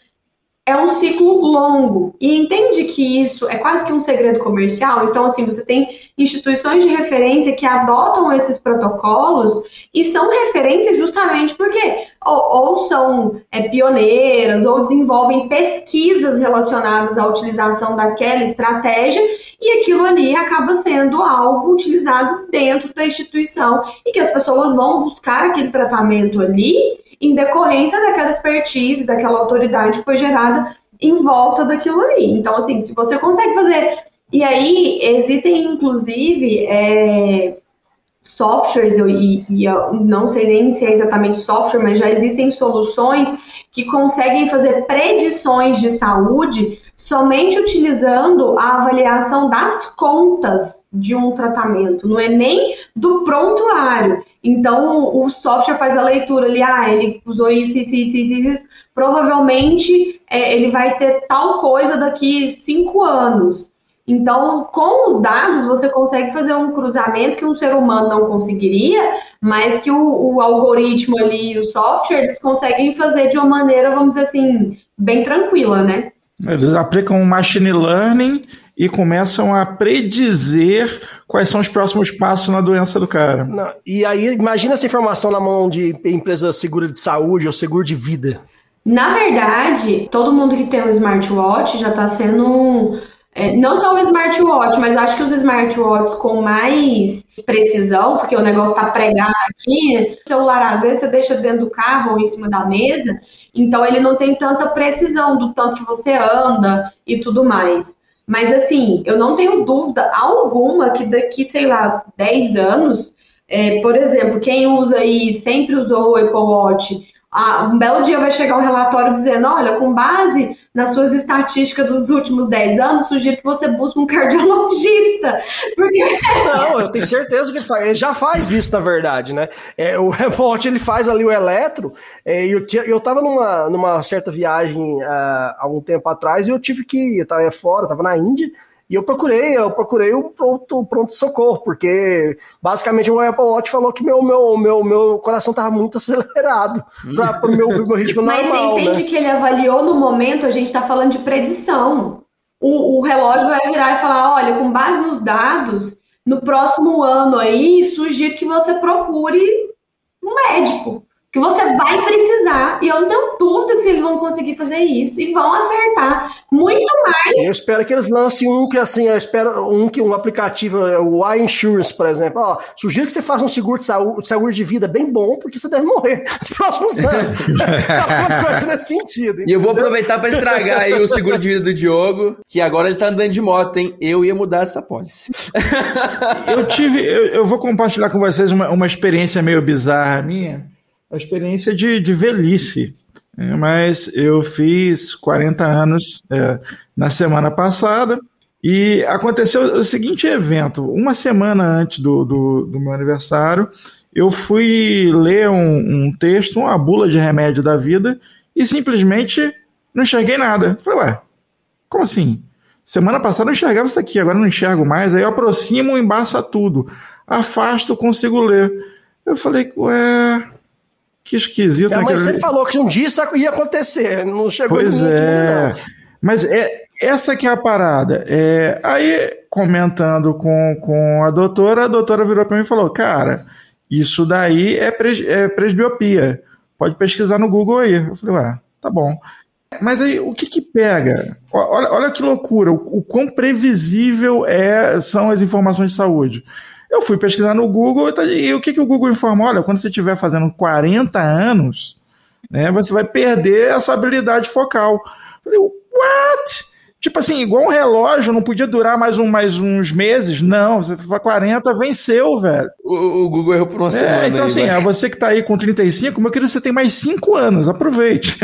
é um ciclo longo. E entende que isso é quase que um segredo comercial. Então, assim, você tem instituições de referência que adotam esses protocolos e são referência justamente porque ou, ou são é, pioneiras ou desenvolvem pesquisas relacionadas à utilização daquela estratégia e aquilo ali acaba sendo algo utilizado dentro da instituição e que as pessoas vão buscar aquele tratamento ali em decorrência daquela expertise, daquela autoridade que foi gerada em volta daquilo ali. Então, assim, se você consegue fazer. E aí, existem, inclusive, é, softwares, e, e eu não sei nem se é exatamente software, mas já existem soluções que conseguem fazer predições de saúde somente utilizando a avaliação das contas de um tratamento, não é nem do prontuário. Então, o software faz a leitura ali, ah, ele usou isso, isso, isso, isso, isso. provavelmente é, ele vai ter tal coisa daqui cinco anos. Então, com os dados, você consegue fazer um cruzamento que um ser humano não conseguiria, mas que o, o algoritmo ali, o software, eles conseguem fazer de uma maneira, vamos dizer assim, bem tranquila, né? Eles aplicam machine learning e começam a predizer quais são os próximos passos na doença do cara. Não, e aí, imagina essa informação na mão de empresa segura de saúde ou seguro de vida. Na verdade, todo mundo que tem um smartwatch já está sendo. É, não só o smartwatch, mas acho que os smartwatches com mais precisão, porque o negócio está pregado aqui. O celular, às vezes, você deixa dentro do carro ou em cima da mesa, então ele não tem tanta precisão do tanto que você anda e tudo mais. Mas assim, eu não tenho dúvida alguma que daqui, sei lá, 10 anos, é, por exemplo, quem usa aí, sempre usou o Apple Watch ah, um belo dia vai chegar um relatório dizendo: olha, com base nas suas estatísticas dos últimos 10 anos, sugiro que você busque um cardiologista. Porque... Não, eu tenho certeza que ele faz. Ele já faz isso, na verdade, né? É, o Watch ele faz ali o eletro. É, eu, tinha, eu tava numa, numa certa viagem uh, há um tempo atrás e eu tive que. Eu tava fora, tava na Índia. E eu procurei, eu procurei o pronto, pronto socorro, porque basicamente o Apple Watch falou que meu, meu, meu, meu coração estava muito acelerado para o meu, meu ritmo Mas normal. Mas você entende né? que ele avaliou no momento, a gente está falando de predição. O, o relógio vai virar e falar: olha, com base nos dados, no próximo ano aí, sugiro que você procure um médico que você vai precisar, e eu não tenho dúvida se eles vão conseguir fazer isso, e vão acertar muito mais. Eu espero que eles lancem um que assim, eu espero um que um aplicativo, o iInsurance, por exemplo. Ó, sugiro que você faça um seguro de saúde, seguro de vida bem bom, porque você deve morrer nos próximos anos. Alguma coisa nesse sentido. Entendeu? E eu vou aproveitar para estragar aí o seguro de vida do Diogo, que agora ele tá andando de moto, hein? Eu ia mudar essa pólice. eu tive, eu, eu, vou compartilhar com vocês uma, uma experiência meio bizarra minha a experiência de, de velhice. É, mas eu fiz 40 anos é, na semana passada e aconteceu o seguinte evento: uma semana antes do, do, do meu aniversário, eu fui ler um, um, texto, uma bula de remédio da vida, e simplesmente não enxerguei nada. Falei, ué, Como assim? Semana passada eu enxergava isso aqui, agora não enxergo mais. Aí eu aproximo, embaça tudo. Afasto, consigo ler. Eu falei, ué, que esquisito. A mãe sempre falou que um dia isso ia acontecer, não chegou pois é. Aqui, Mas é, essa que é a parada. É, aí, comentando com, com a doutora, a doutora virou para mim e falou, cara, isso daí é, pres, é presbiopia. Pode pesquisar no Google aí. Eu falei, ué, tá bom. Mas aí, o que que pega? Olha, olha que loucura, o, o quão previsível é, são as informações de saúde. Eu fui pesquisar no Google e, tá, o que, que o Google informa? Olha, quando você estiver fazendo 40 anos, né, você vai perder essa habilidade focal. Eu falei, what? Tipo assim, igual um relógio, não podia durar mais, um, mais uns meses. Não, você foi 40, venceu, velho. O, o Google errou por uma é, semana. Então, aí, assim, é, você que tá aí com 35, meu querido, você tem mais 5 anos, aproveite.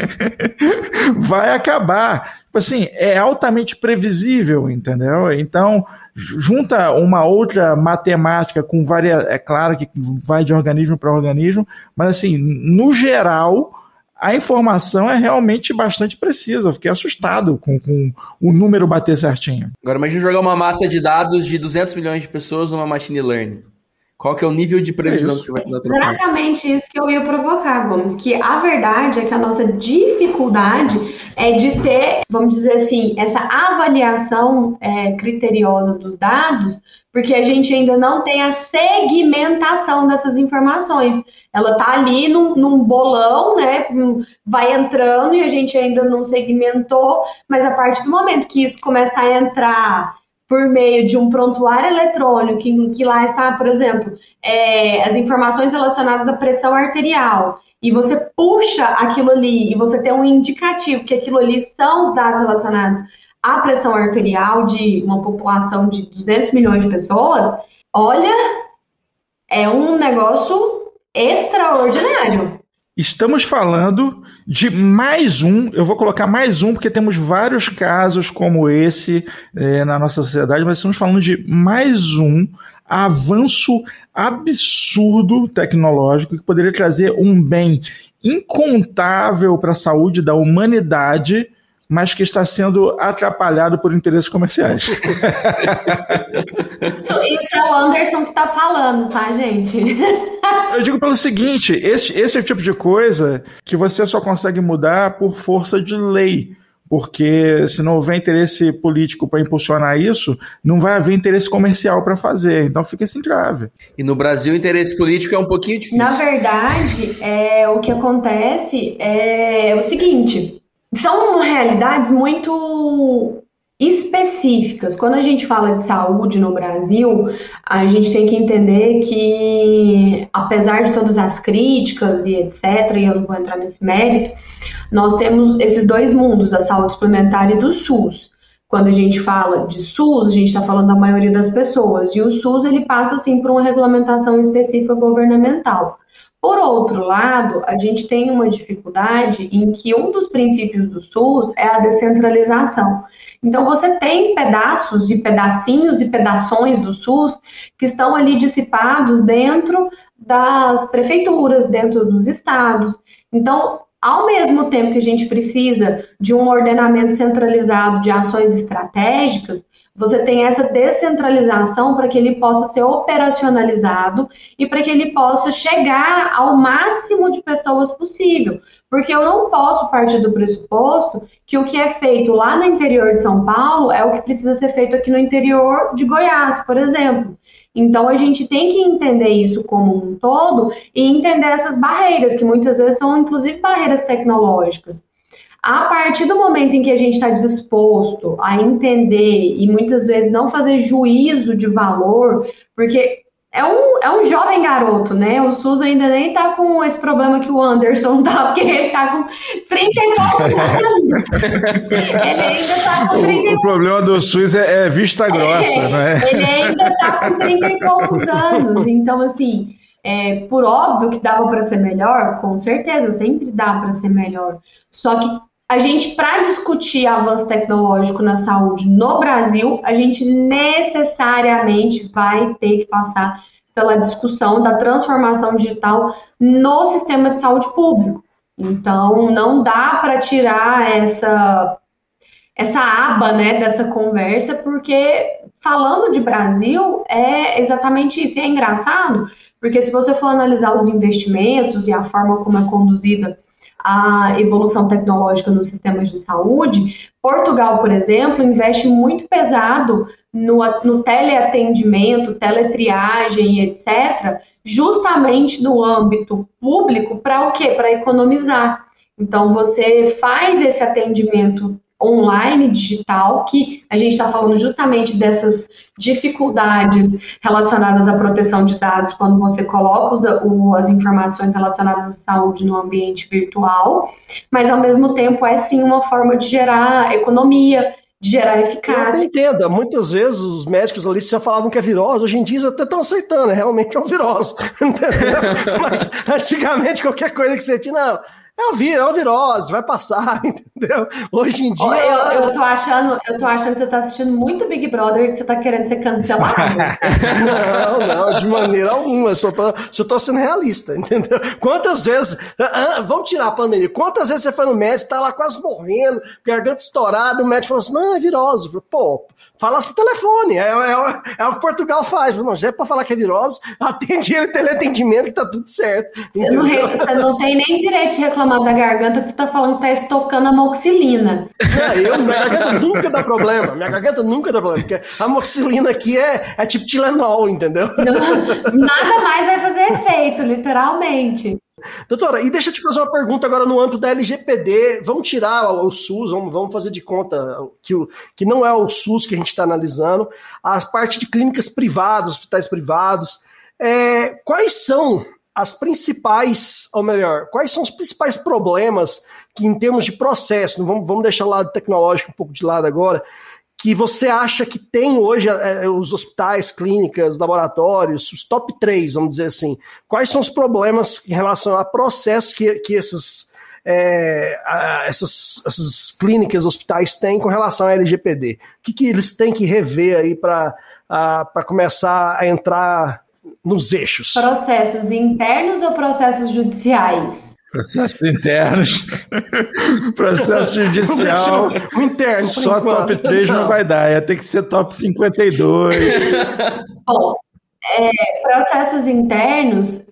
Vai acabar. Tipo assim, é altamente previsível, entendeu? Então, junta uma outra matemática com várias. É claro que vai de organismo para organismo, mas assim, no geral a informação é realmente bastante precisa. Eu fiquei assustado com, com o número bater certinho. Agora imagine jogar uma massa de dados de 200 milhões de pessoas numa machine learning. Qual que é o nível de previsão é que você vai ter? Exatamente isso que eu ia provocar, Gomes. Que a verdade é que a nossa dificuldade é de ter, vamos dizer assim, essa avaliação é, criteriosa dos dados, porque a gente ainda não tem a segmentação dessas informações. Ela tá ali num, num bolão, né? Vai entrando e a gente ainda não segmentou, mas a partir do momento que isso começa a entrar por meio de um prontuário eletrônico, que, lá está, por exemplo, é, as informações relacionadas à pressão arterial, e você puxa aquilo ali e você tem um indicativo que aquilo ali são os dados relacionados à pressão arterial de uma população de 200 milhões de pessoas, olha, é um negócio extraordinário. Estamos falando de mais um, eu vou colocar mais um, porque temos vários casos como esse é, na nossa sociedade, mas estamos falando de mais um avanço absurdo tecnológico que poderia trazer um bem incontável para a saúde da humanidade mas que está sendo atrapalhado por interesses comerciais. Isso é o Anderson que está falando, tá, gente? Eu digo pelo seguinte: esse, esse é o tipo de coisa que você só consegue mudar por força de lei. Porque se não houver interesse político para impulsionar isso, não vai haver interesse comercial para fazer. Então fica assim grave. E no Brasil, o interesse político é um pouquinho difícil. Na verdade, é, o que acontece é o seguinte: são realidades muito específicas. Quando a gente fala de saúde no Brasil, a gente tem que entender que, apesar de todas as críticas e etc., e eu não vou entrar nesse mérito, nós temos esses dois mundos, da saúde suplementar e do SUS. Quando a gente fala de SUS, a gente está falando da maioria das pessoas, e o SUS ele passa assim por uma regulamentação específica governamental. Por outro lado, a gente tem uma dificuldade em que um dos princípios do SUS é a descentralização. Então, você tem pedaços e pedacinhos e pedações do SUS que estão ali dissipados dentro das prefeituras, dentro dos estados. Então, ao mesmo tempo que a gente precisa de um ordenamento centralizado de ações estratégicas, você tem essa descentralização para que ele possa ser operacionalizado e para que ele possa chegar ao máximo de pessoas possível. Porque eu não posso partir do pressuposto que o que é feito lá no interior de São Paulo é o que precisa ser feito aqui no interior de Goiás, por exemplo. Então a gente tem que entender isso como um todo e entender essas barreiras, que muitas vezes são inclusive barreiras tecnológicas. A partir do momento em que a gente está disposto a entender e muitas vezes não fazer juízo de valor, porque é um, é um jovem garoto, né? O SUS ainda nem tá com esse problema que o Anderson tá, porque ele tá com 39 anos. ele ainda tá com 30 O, o problema do SUS é, é vista é, grossa, é, né? Ele ainda tá com 30 e poucos anos. Então, assim, é, por óbvio que dava para ser melhor, com certeza, sempre dá para ser melhor. Só que a gente, para discutir avanço tecnológico na saúde no Brasil, a gente necessariamente vai ter que passar pela discussão da transformação digital no sistema de saúde público. Então, não dá para tirar essa essa aba, né, dessa conversa, porque falando de Brasil é exatamente isso. E é engraçado, porque se você for analisar os investimentos e a forma como é conduzida a evolução tecnológica nos sistemas de saúde, Portugal, por exemplo, investe muito pesado no, no teleatendimento, teletriagem, etc., justamente no âmbito público, para o quê? Para economizar. Então, você faz esse atendimento online, digital, que a gente está falando justamente dessas dificuldades relacionadas à proteção de dados quando você coloca os, o, as informações relacionadas à saúde no ambiente virtual, mas ao mesmo tempo é sim uma forma de gerar economia, de gerar eficácia. Eu entendo, muitas vezes os médicos ali já falavam que é virose, hoje em dia até estão aceitando, é realmente é um virose, mas antigamente qualquer coisa que você tinha, não, é uma, é uma virose, vai passar, entendeu? Hoje em dia. Eu, eu, tô achando, eu tô achando que você tá assistindo muito Big Brother e que você tá querendo ser cancelado. não, não, de maneira alguma. Eu só tô, só tô sendo realista, entendeu? Quantas vezes. Vamos tirar a pandemia. Quantas vezes você foi no médico, tá lá quase morrendo, garganta estourada, o médico falou assim: não, é virose. Pô, fala pro telefone. É, é, é, o que Portugal faz. Não, já é pra falar que é virose, atende ele teleatendimento que tá tudo certo. Você não, você não, tem nem direito de reclamar da garganta você tá falando que tá estocando a moxilina. É, eu, minha garganta nunca dá problema. Minha garganta nunca dá problema. Porque a moxilina aqui é, é tipo Tilenol, entendeu? Não, nada mais vai fazer efeito, literalmente. Doutora, e deixa eu te fazer uma pergunta agora no âmbito da LGPD. Vamos tirar o SUS, vamos, vamos fazer de conta que, o, que não é o SUS que a gente está analisando, as partes de clínicas privadas, hospitais privados. É, quais são as principais, ou melhor, quais são os principais problemas que, em termos de processo, vamos, vamos deixar o lado tecnológico um pouco de lado agora, que você acha que tem hoje é, os hospitais, clínicas, laboratórios, os top 3, vamos dizer assim? Quais são os problemas em relação a processos que, que esses, é, essas, essas clínicas, hospitais têm com relação à LGPD? O que, que eles têm que rever aí para começar a entrar nos eixos? Processos internos ou processos judiciais? Processos internos. Processo judicial. O interno. Só top 3 não vai dar. Ia ter que ser top 52. Bom, é, processos internos.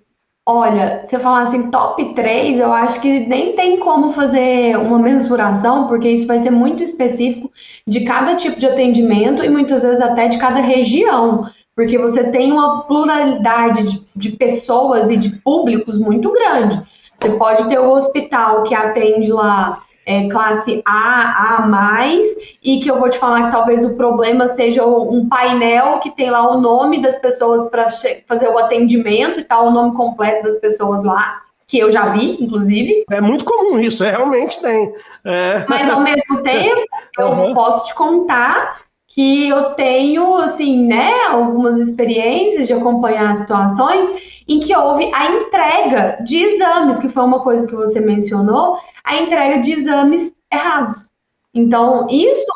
Olha, se eu falar assim, top 3, eu acho que nem tem como fazer uma mensuração, porque isso vai ser muito específico de cada tipo de atendimento e muitas vezes até de cada região, porque você tem uma pluralidade de, de pessoas e de públicos muito grande. Você pode ter o hospital que atende lá é, classe A, A+, e que eu vou te falar que talvez o problema seja um painel que tem lá o nome das pessoas para fazer o atendimento e tal, o nome completo das pessoas lá, que eu já vi, inclusive. É muito comum isso, é, realmente tem. É. Mas ao mesmo tempo, eu uhum. posso te contar que eu tenho, assim, né, algumas experiências de acompanhar situações em que houve a entrega de exames, que foi uma coisa que você mencionou, a entrega de exames errados. Então, isso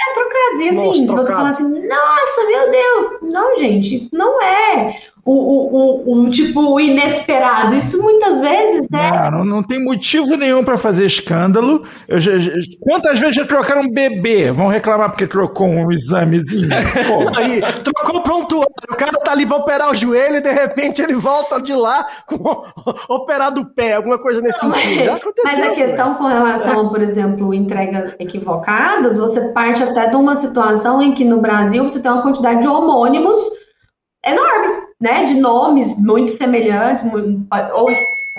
é trocado. E assim, Nossa, se você falar assim, nossa, meu Deus, não, gente, isso não é o, o, o, o tipo inesperado. Isso muitas vezes, né? Não, não tem motivo nenhum para fazer escândalo. Eu já, já, quantas vezes já trocaram um bebê? Vão reclamar porque trocou um examezinho? Aí, trocou prontuário. O cara tá ali pra operar o joelho e de repente ele volta de lá com operado o pé, alguma coisa nesse não, sentido. Já aconteceu. Mas a questão com relação, por exemplo, entregas equivocadas, você parte até de uma situação em que no Brasil você tem uma quantidade de homônimos enorme né, de nomes muito semelhantes, ou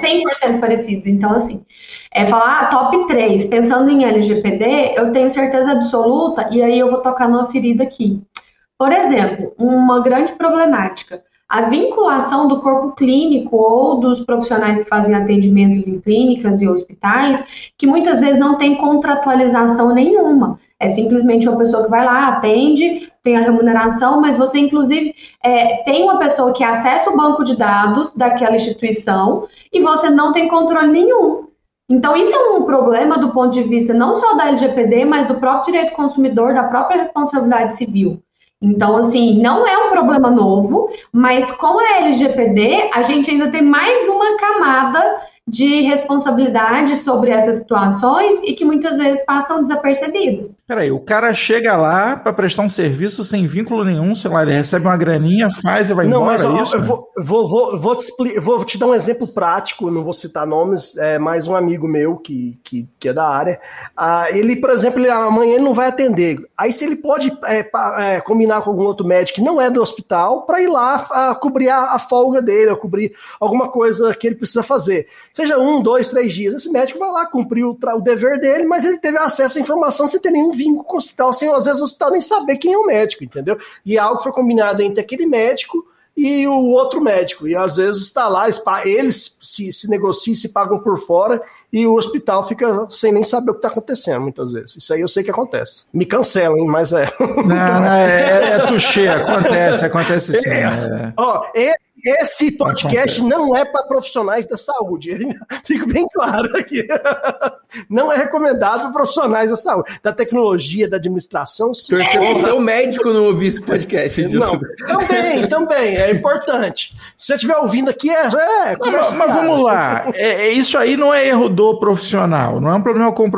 100% parecidos. Então, assim, é falar ah, top 3, pensando em LGPD, eu tenho certeza absoluta, e aí eu vou tocar numa ferida aqui. Por exemplo, uma grande problemática, a vinculação do corpo clínico ou dos profissionais que fazem atendimentos em clínicas e hospitais, que muitas vezes não tem contratualização nenhuma. É simplesmente uma pessoa que vai lá, atende, tem a remuneração, mas você, inclusive, é, tem uma pessoa que acessa o banco de dados daquela instituição e você não tem controle nenhum. Então, isso é um problema do ponto de vista não só da LGPD, mas do próprio direito consumidor, da própria responsabilidade civil. Então, assim, não é um problema novo, mas com a LGPD, a gente ainda tem mais uma camada de responsabilidade sobre essas situações e que muitas vezes passam desapercebidas. Peraí, o cara chega lá para prestar um serviço sem vínculo nenhum, sei lá, ele recebe uma graninha, faz e vai não, embora, mas, ó, é isso? Eu vou, vou, vou, vou, te, vou te dar um exemplo prático, não vou citar nomes, é mais um amigo meu que, que, que é da área. Ah, ele, por exemplo, ele, amanhã ele não vai atender. Aí se ele pode é, é, combinar com algum outro médico que não é do hospital para ir lá a, cobrir a, a folga dele, a cobrir alguma coisa que ele precisa fazer seja um, dois, três dias. Esse médico vai lá cumprir o, o dever dele, mas ele teve acesso à informação sem ter nenhum vínculo com o hospital, sem às vezes o hospital nem saber quem é o médico, entendeu? E é algo foi combinado entre aquele médico e o outro médico. E às vezes está lá, eles se, se negociam, se pagam por fora e o hospital fica sem nem saber o que está acontecendo, muitas vezes. Isso aí eu sei que acontece. Me cancelam, mas é. Não, não, é, é, é tuxê, acontece, acontece sim. É. É. Ó, esse podcast não é para profissionais da saúde. Fica bem claro aqui. Não é recomendado para profissionais da saúde, da tecnologia, da administração. Sim. Torcer para o médico não ouvir esse podcast. Não, também, também, é importante. Se você estiver ouvindo aqui, é. é não, mas, mas, vamos lá. É, é, isso aí não é erro do profissional, não é um problema com o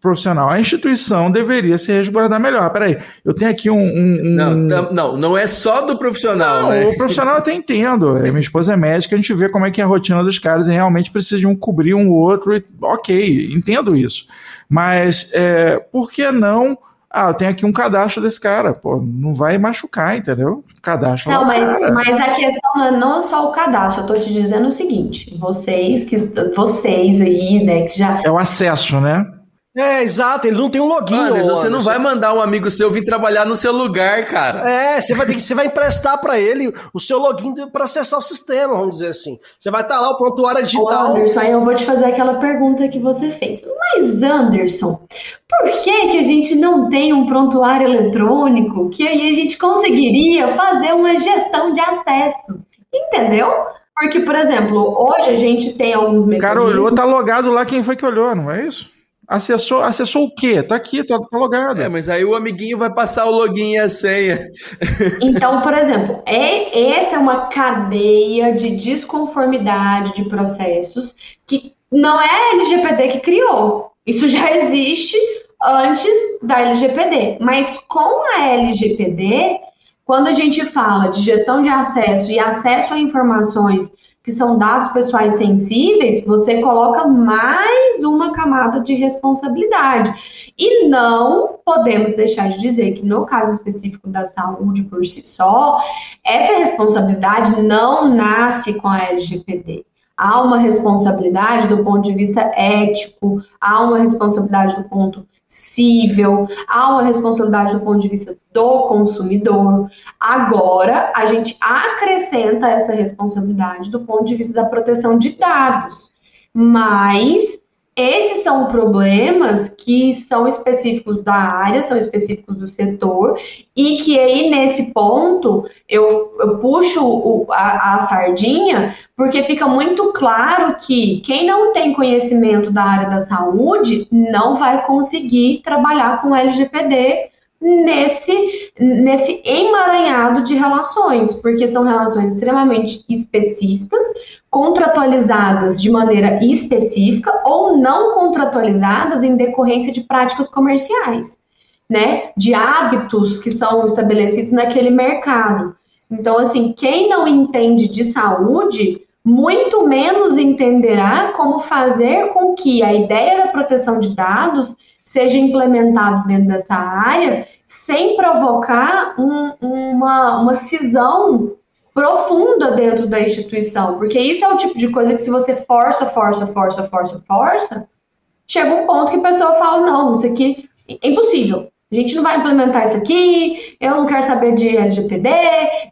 profissional. A instituição deveria se resguardar melhor. Peraí, eu tenho aqui um. um, um... Não, não, não é só do profissional. Não, né? O profissional até entendo entendo. Minha esposa é médica, a gente vê como é que é a rotina dos caras e realmente precisam cobrir um outro. E, ok, entendo isso. Mas é, por que não? Ah, eu tenho aqui um cadastro desse cara. Pô, não vai machucar, entendeu? Cadastro. Não, mas, mas a questão é não só o cadastro. Eu tô te dizendo o seguinte: vocês que vocês aí, né, que já. É o acesso, né? É, exato, ele não tem um login. Anderson, você não vai mandar um amigo seu vir trabalhar no seu lugar, cara. É, você vai ter que, você vai emprestar para ele o seu login para acessar o sistema, vamos dizer assim. Você vai estar tá lá o prontuário digital. Ô Anderson, aí eu vou te fazer aquela pergunta que você fez. Mas Anderson, por que que a gente não tem um prontuário eletrônico que aí a gente conseguiria fazer uma gestão de acessos? Entendeu? Porque, por exemplo, hoje a gente tem alguns mecanismos... O cara olhou, tá logado lá quem foi que olhou, não é isso? Acessou, acessou o quê? Tá aqui, tá, tá logado. É, mas aí o amiguinho vai passar o login e a senha. Então, por exemplo, é, essa é uma cadeia de desconformidade de processos que não é a LGPD que criou. Isso já existe antes da LGPD. Mas com a LGPD, quando a gente fala de gestão de acesso e acesso a informações que são dados pessoais sensíveis, você coloca mais uma camada de responsabilidade. E não podemos deixar de dizer que, no caso específico da saúde por si só, essa responsabilidade não nasce com a LGPD. Há uma responsabilidade do ponto de vista ético, há uma responsabilidade do ponto cível, há uma responsabilidade do ponto de vista do consumidor. Agora, a gente acrescenta essa responsabilidade do ponto de vista da proteção de dados. Mas esses são problemas que são específicos da área, são específicos do setor, e que aí, nesse ponto, eu, eu puxo o, a, a, sardinha, porque fica muito claro que quem não tem conhecimento da área da saúde não vai conseguir trabalhar com LGPD nesse, nesse emaranhado de relações, porque são relações extremamente específicas, contratualizadas de maneira específica ou não contratualizadas em decorrência de práticas comerciais, né? De hábitos que são estabelecidos naquele mercado. Então, assim, quem não entende de saúde, muito menos entenderá como fazer com que a ideia da proteção de dados seja implementado dentro dessa área sem provocar um, uma, uma cisão profunda dentro da instituição, porque isso é o tipo de coisa que se você força, força, força, força, força, chega um ponto que a pessoa fala, não, isso aqui é impossível, a gente não vai implementar isso aqui, eu não quero saber de LGPD,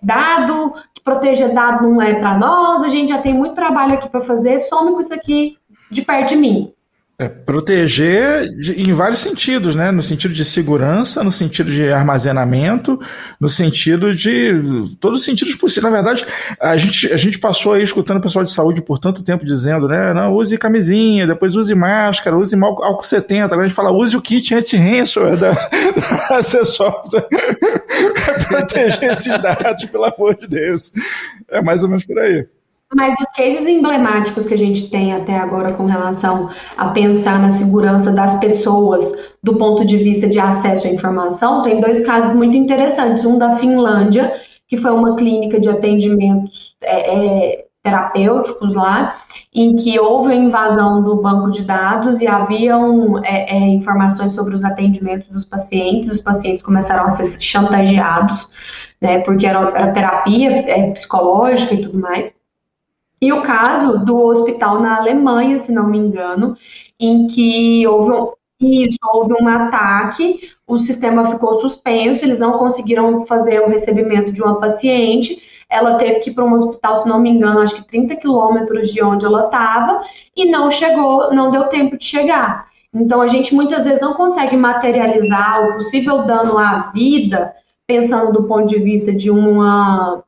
dado, proteger dado não é para nós, a gente já tem muito trabalho aqui para fazer, some com isso aqui de perto de mim. É, proteger em vários sentidos, né? No sentido de segurança, no sentido de armazenamento, no sentido de. todos os sentidos possíveis. Na verdade, a gente, a gente passou aí escutando o pessoal de saúde por tanto tempo dizendo, né? Não, use camisinha, depois use máscara, use álcool 70. Agora a gente fala, use o kit anti-ransomware da, da para proteger esses dados, pelo amor de Deus. É mais ou menos por aí. Mas os cases emblemáticos que a gente tem até agora com relação a pensar na segurança das pessoas do ponto de vista de acesso à informação, tem dois casos muito interessantes. Um da Finlândia, que foi uma clínica de atendimentos é, é, terapêuticos lá, em que houve a invasão do banco de dados e haviam é, é, informações sobre os atendimentos dos pacientes, os pacientes começaram a ser chantageados, né, porque era, era terapia é, psicológica e tudo mais. E o caso do hospital na Alemanha, se não me engano, em que houve um, isso, houve um ataque, o sistema ficou suspenso, eles não conseguiram fazer o recebimento de uma paciente, ela teve que ir para um hospital, se não me engano, acho que 30 quilômetros de onde ela estava, e não chegou, não deu tempo de chegar. Então, a gente muitas vezes não consegue materializar o possível dano à vida, pensando do ponto de vista de, uma,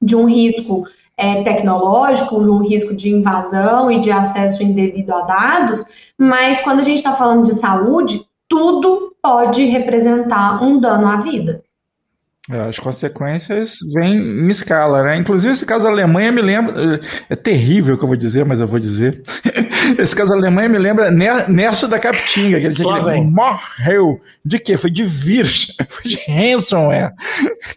de um risco é, tecnológico, um risco de invasão e de acesso indevido a dados, mas quando a gente está falando de saúde, tudo pode representar um dano à vida. É, as consequências vêm em escala, né? Inclusive, esse caso da Alemanha me lembra. É terrível o que eu vou dizer, mas eu vou dizer. Esse caso da Alemanha me lembra Nerso da Capitinga, que ele morreu. De quê? Foi de vírus. Foi de ransomware.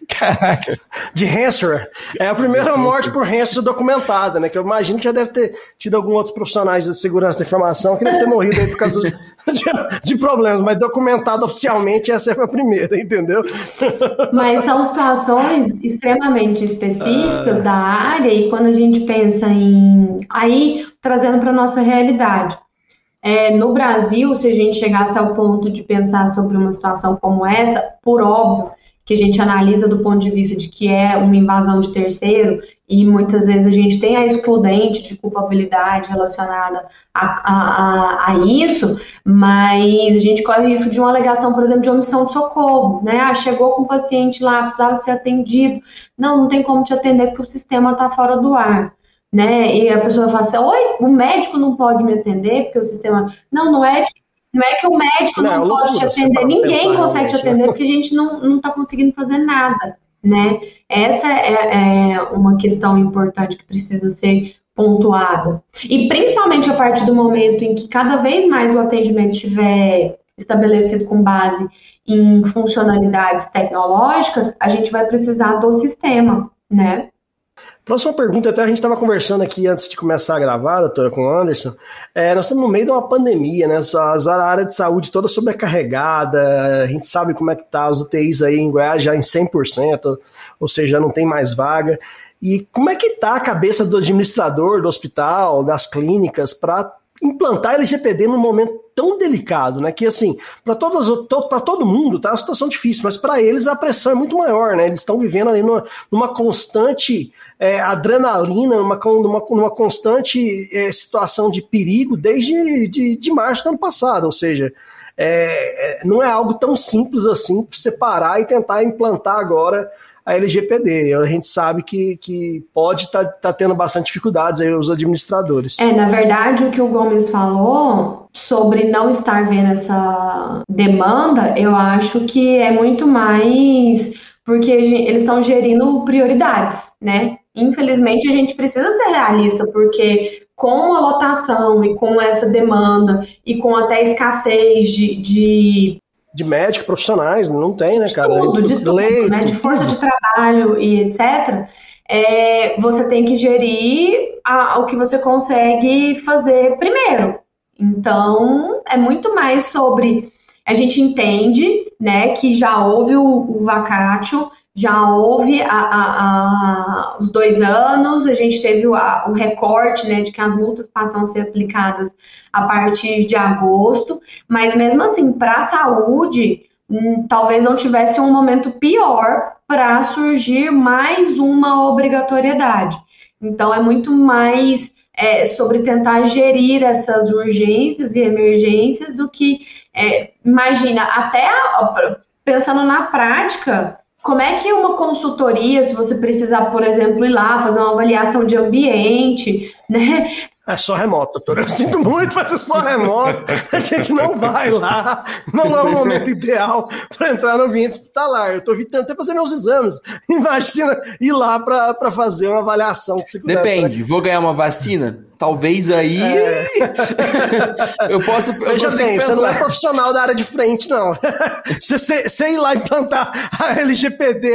Caraca. De ransomware. É a primeira morte por ransomware documentada, né? Que eu imagino que já deve ter tido alguns outros profissionais de segurança da informação que devem ter morrido aí por causa de, de problemas, mas documentado oficialmente essa foi a primeira, entendeu? Mas são situações extremamente específicas ah. da área e quando a gente pensa em aí trazendo para nossa realidade. É, no Brasil, se a gente chegasse ao ponto de pensar sobre uma situação como essa, por óbvio que a gente analisa do ponto de vista de que é uma invasão de terceiro, e muitas vezes a gente tem a excludente de culpabilidade relacionada a, a, a, a isso, mas a gente corre o risco de uma alegação, por exemplo, de omissão de socorro, né? Ah, chegou com o paciente lá, precisava ser atendido, não, não tem como te atender porque o sistema está fora do ar né? E a pessoa fala assim: oi, o médico não pode me atender porque o sistema. Não, não é que, não é que o médico não, não pode te atender, ninguém consegue te né? atender porque a gente não está conseguindo fazer nada, né? Essa é, é uma questão importante que precisa ser pontuada. E principalmente a partir do momento em que cada vez mais o atendimento estiver estabelecido com base em funcionalidades tecnológicas, a gente vai precisar do sistema, né? Próxima pergunta, até a gente estava conversando aqui antes de começar a gravar, doutora, com o Anderson. É, nós estamos no meio de uma pandemia, né? A área de saúde toda sobrecarregada, a gente sabe como é que tá os UTIs aí em Goiás já em 100%, ou seja, não tem mais vaga. E como é que tá a cabeça do administrador do hospital, das clínicas, para implantar LGPD num momento tão delicado, né? Que assim, para todas para todo mundo tá uma situação difícil, mas para eles a pressão é muito maior, né? Eles estão vivendo ali numa, numa constante é, adrenalina, numa, numa, numa constante é, situação de perigo desde de, de março do ano passado, ou seja, é, é não é algo tão simples assim para separar e tentar implantar agora a LGPD. A gente sabe que, que pode estar tá, tá tendo bastante dificuldades aí os administradores. É, na verdade, o que o Gomes falou sobre não estar vendo essa demanda, eu acho que é muito mais porque eles estão gerindo prioridades, né? Infelizmente, a gente precisa ser realista, porque com a lotação e com essa demanda e com até escassez de, de de médicos profissionais, não tem, né, cara? De tudo, de tudo, né? De força de trabalho e etc. É, você tem que gerir a, o que você consegue fazer primeiro. Então, é muito mais sobre. A gente entende, né, que já houve o, o vacátio, já houve a, a, a, os dois anos, a gente teve o, o recorte né, de que as multas passam a ser aplicadas a partir de agosto, mas mesmo assim, para a saúde, hum, talvez não tivesse um momento pior para surgir mais uma obrigatoriedade. Então, é muito mais é, sobre tentar gerir essas urgências e emergências do que, é, imagina, até pensando na prática, como é que uma consultoria, se você precisar, por exemplo, ir lá fazer uma avaliação de ambiente, né? É só remoto, doutor. Eu sinto muito, mas é só remoto. A gente não vai lá. Não é o momento ideal para entrar no ambiente hospitalar. Eu estou evitando até fazer meus exames. Imagina ir lá para fazer uma avaliação de segurança. Depende. Vou ganhar uma vacina? Talvez aí é. eu possa. Eu Veja bem, pensar. você não é profissional da área de frente, não. você, você ir lá implantar a LGPD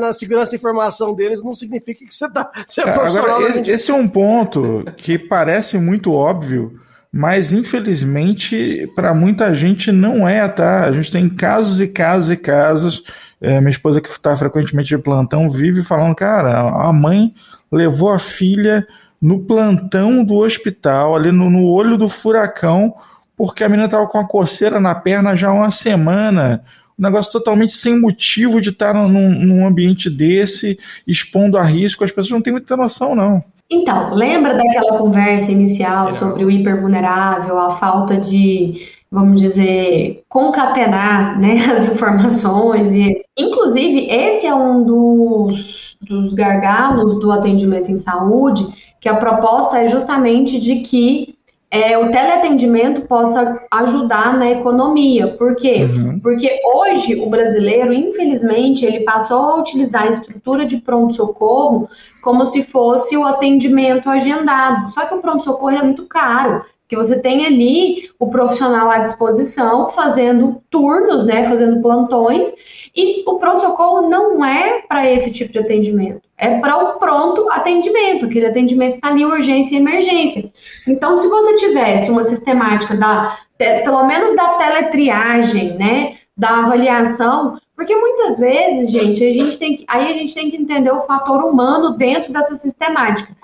na segurança da informação deles não significa que você, tá, você é profissional. Agora, esse, esse é um ponto que parece muito óbvio, mas infelizmente para muita gente não é, tá? A gente tem casos e casos e casos. É, minha esposa que está frequentemente de plantão vive falando, cara, a mãe levou a filha no plantão do hospital, ali no, no olho do furacão, porque a menina estava com a coceira na perna já há uma semana. Um negócio totalmente sem motivo de estar num, num ambiente desse, expondo a risco. As pessoas não têm muita noção, não. Então, lembra daquela conversa inicial sobre o hipervulnerável, a falta de, vamos dizer, concatenar né, as informações? E, inclusive, esse é um dos, dos gargalos do atendimento em saúde, que a proposta é justamente de que é, o teleatendimento possa ajudar na economia. Por quê? Uhum. Porque hoje o brasileiro, infelizmente, ele passou a utilizar a estrutura de pronto-socorro como se fosse o atendimento agendado. Só que o pronto-socorro é muito caro que você tem ali o profissional à disposição fazendo turnos, né, fazendo plantões, e o pronto-socorro não é para esse tipo de atendimento, é para o pronto atendimento, aquele atendimento está ali urgência e emergência. Então, se você tivesse uma sistemática da, pelo menos da teletriagem, né, da avaliação, porque muitas vezes, gente, a gente tem que, aí a gente tem que entender o fator humano dentro dessa sistemática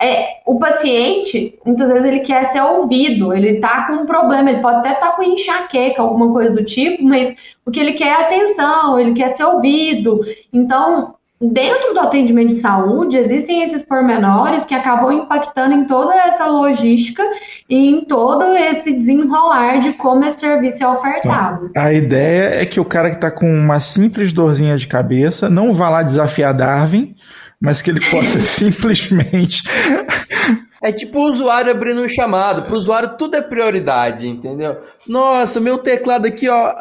é, o paciente, muitas vezes, ele quer ser ouvido, ele está com um problema, ele pode até estar tá com enxaqueca, alguma coisa do tipo, mas o que ele quer é atenção, ele quer ser ouvido. Então, dentro do atendimento de saúde, existem esses pormenores que acabam impactando em toda essa logística e em todo esse desenrolar de como esse serviço é ofertado. Então, a ideia é que o cara que está com uma simples dorzinha de cabeça não vá lá desafiar Darwin, mas que ele possa simplesmente. É tipo o usuário abrindo um chamado. Para o usuário tudo é prioridade, entendeu? Nossa, meu teclado aqui, ó,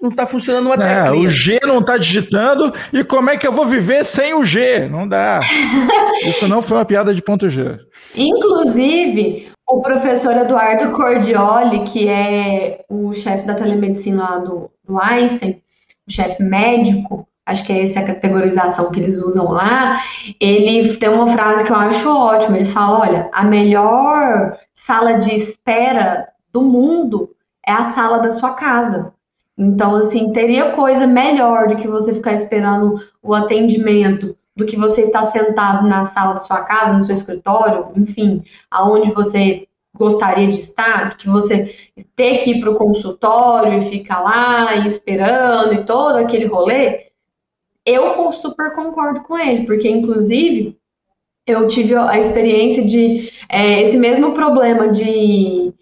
não está funcionando uma é, O G não está digitando e como é que eu vou viver sem o G? Não dá. Isso não foi uma piada de ponto G. Inclusive, o professor Eduardo Cordioli, que é o chefe da telemedicina lá do, do Einstein, o chefe médico, acho que é essa a categorização que eles usam lá, ele tem uma frase que eu acho ótima. Ele fala: olha, a melhor sala de espera do mundo é a sala da sua casa. Então, assim, teria coisa melhor do que você ficar esperando o atendimento, do que você estar sentado na sala da sua casa, no seu escritório, enfim, aonde você gostaria de estar, do que você ter que ir para o consultório e ficar lá e esperando e todo aquele rolê eu super concordo com ele, porque inclusive eu tive a experiência de é, esse mesmo problema de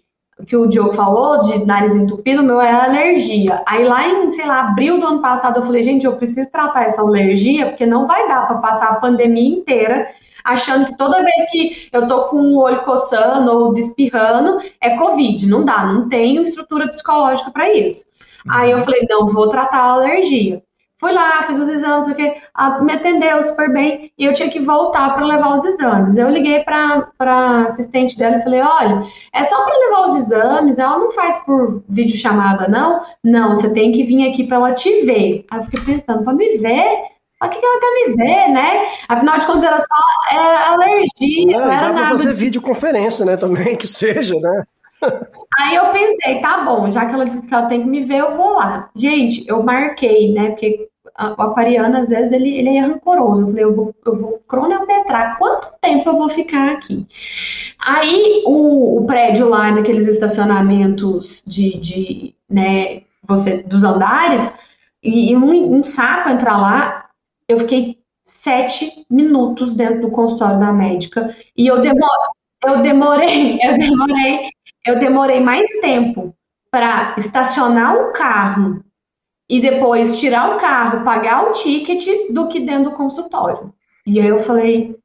que o Diogo falou, de nariz entupido, meu é alergia. Aí lá em, sei lá, abril do ano passado, eu falei, gente, eu preciso tratar essa alergia, porque não vai dar para passar a pandemia inteira achando que toda vez que eu tô com o olho coçando ou despirrando, é Covid. Não dá, não tenho estrutura psicológica para isso. Uhum. Aí eu falei, não, vou tratar a alergia. Fui lá, fiz os exames, o que, me atendeu super bem e eu tinha que voltar para levar os exames. Eu liguei para a assistente dela e falei: olha, é só para levar os exames, ela não faz por videochamada, não? Não, você tem que vir aqui para ela te ver. Aí eu fiquei pensando: para me ver? Para que, que ela quer me ver, né? Afinal de contas, era só era alergia, é, não era dá nada. fazer de... videoconferência, né? Também que seja, né? Aí eu pensei, tá bom, já que ela disse que ela tem que me ver, eu vou lá. Gente, eu marquei, né? Porque o aquariano, às vezes, ele, ele é rancoroso. Eu falei, eu vou, eu vou cronometrar quanto tempo eu vou ficar aqui. Aí o, o prédio lá, daqueles estacionamentos de, de né, você, dos andares, e, um, um saco entrar lá, eu fiquei sete minutos dentro do consultório da médica e eu demorei, eu demorei, eu demorei eu demorei mais tempo para estacionar o carro e depois tirar o carro, pagar o ticket, do que dentro do consultório. E aí eu falei,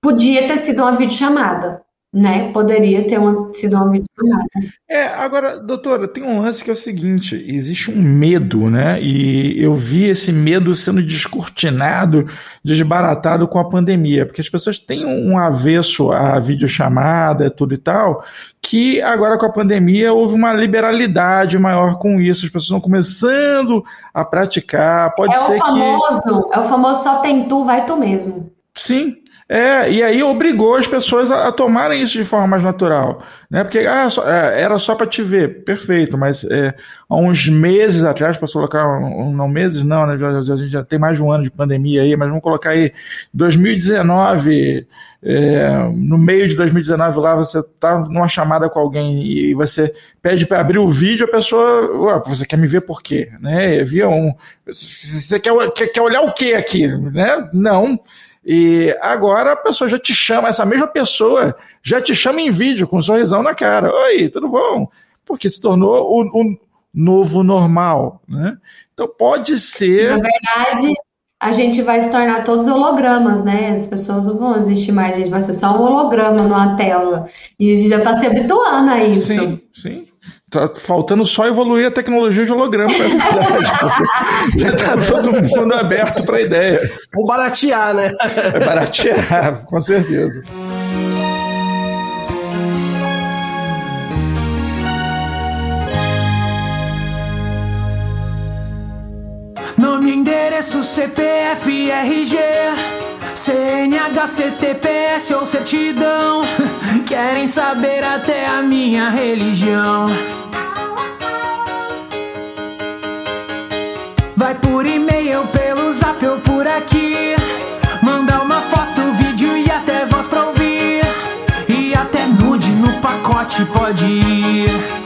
podia ter sido uma videochamada. Né, poderia ter uma, sido uma videochamada. É, agora, doutora, tem um lance que é o seguinte: existe um medo, né? E eu vi esse medo sendo descortinado, desbaratado com a pandemia, porque as pessoas têm um avesso à videochamada, tudo e tal, que agora com a pandemia houve uma liberalidade maior com isso, as pessoas estão começando a praticar. Pode é ser o famoso, que. É o famoso só tem tu, vai tu mesmo. Sim, é, e aí obrigou as pessoas a, a, tomarem isso de forma mais natural, né? Porque ah, só, é, era só para te ver, perfeito, mas é, há uns meses atrás, posso colocar, um, não meses não, né? A gente já tem mais de um ano de pandemia aí, mas vamos colocar aí 2019, é, no meio de 2019 lá, você tá numa chamada com alguém e você pede para abrir o vídeo, a pessoa, você quer me ver por quê? Né? Via um, você quer, quer, quer olhar o quê aqui? Né? Não. E agora a pessoa já te chama, essa mesma pessoa já te chama em vídeo com um sorrisão na cara. Oi, tudo bom? Porque se tornou o, o novo normal, né? Então pode ser. Na verdade, a gente vai se tornar todos hologramas, né? As pessoas não vão existir mais, a gente vai ser só um holograma numa tela. E a gente já está se habituando a isso. Sim, sim. Tá faltando só evoluir a tecnologia de holograma, é verdade. já tá todo mundo aberto para a ideia. Ou baratear, né? É baratear, com certeza. Nome, endereço, CPF, RG, CNH, CTPS ou certidão. Querem saber até a minha religião. Vai por e-mail, pelo zap ou por aqui. Manda uma foto, vídeo e até voz pra ouvir. E até nude no pacote pode ir.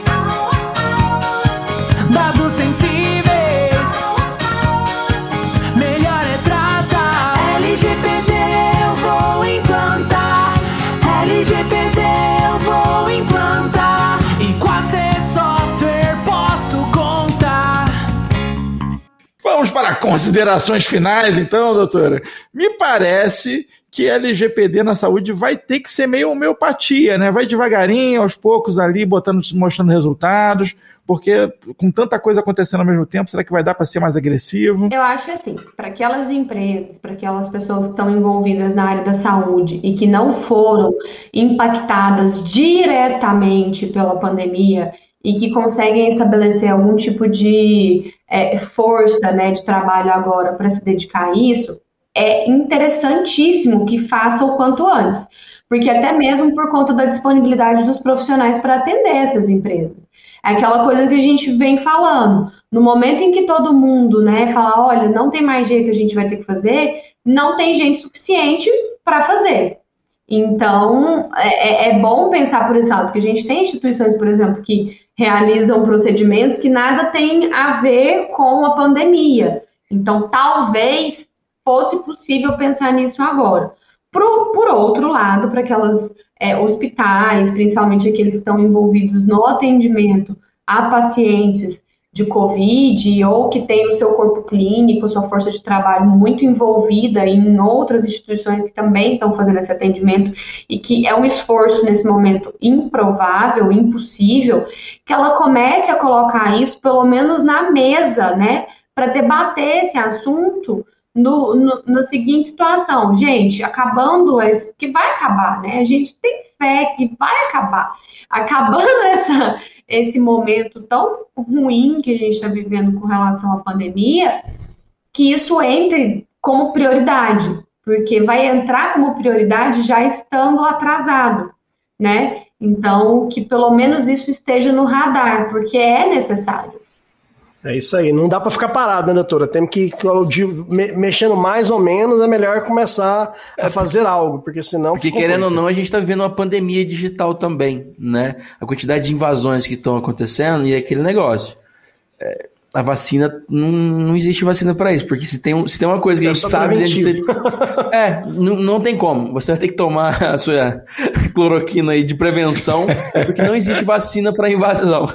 Considerações finais, então, doutora. Me parece que LGPD na saúde vai ter que ser meio homeopatia, né? Vai devagarinho, aos poucos ali, botando, mostrando resultados, porque com tanta coisa acontecendo ao mesmo tempo, será que vai dar para ser mais agressivo? Eu acho assim, para aquelas empresas, para aquelas pessoas que estão envolvidas na área da saúde e que não foram impactadas diretamente pela pandemia e que conseguem estabelecer algum tipo de é, força né, de trabalho agora para se dedicar a isso, é interessantíssimo que faça o quanto antes. Porque até mesmo por conta da disponibilidade dos profissionais para atender essas empresas. É aquela coisa que a gente vem falando. No momento em que todo mundo né, fala, olha, não tem mais jeito, a gente vai ter que fazer, não tem gente suficiente para fazer. Então, é, é, bom pensar por esse lado, porque a gente tem instituições, por exemplo, que realizam procedimentos que nada tem a ver com a pandemia. Então, talvez fosse possível pensar nisso agora. Por, por outro lado, para aquelas é, hospitais, principalmente aqueles que estão envolvidos no atendimento a pacientes de Covid ou que tem o seu corpo clínico, sua força de trabalho muito envolvida em outras instituições que também estão fazendo esse atendimento e que é um esforço nesse momento improvável, impossível, que ela comece a colocar isso pelo menos na mesa, né, para debater esse assunto no, no, na seguinte situação, gente, acabando esse, que vai acabar, né? A gente tem fé que vai acabar. Acabando essa, esse momento tão ruim que a gente está vivendo com relação à pandemia, que isso entre como prioridade, porque vai entrar como prioridade já estando atrasado, né? Então, que pelo menos isso esteja no radar, porque é necessário. É isso aí, não dá para ficar parado, né, doutora? Temos que, mexendo mais ou menos, é melhor começar a fazer algo, porque senão. Porque querendo ou não, a gente está vivendo uma pandemia digital também, né? A quantidade de invasões que estão acontecendo e aquele negócio. É, a vacina, não, não existe vacina para isso, porque se tem, se tem uma coisa que a gente sabe dentro É, não, não tem como. Você vai ter que tomar a sua cloroquina aí de prevenção, porque não existe vacina para invasão.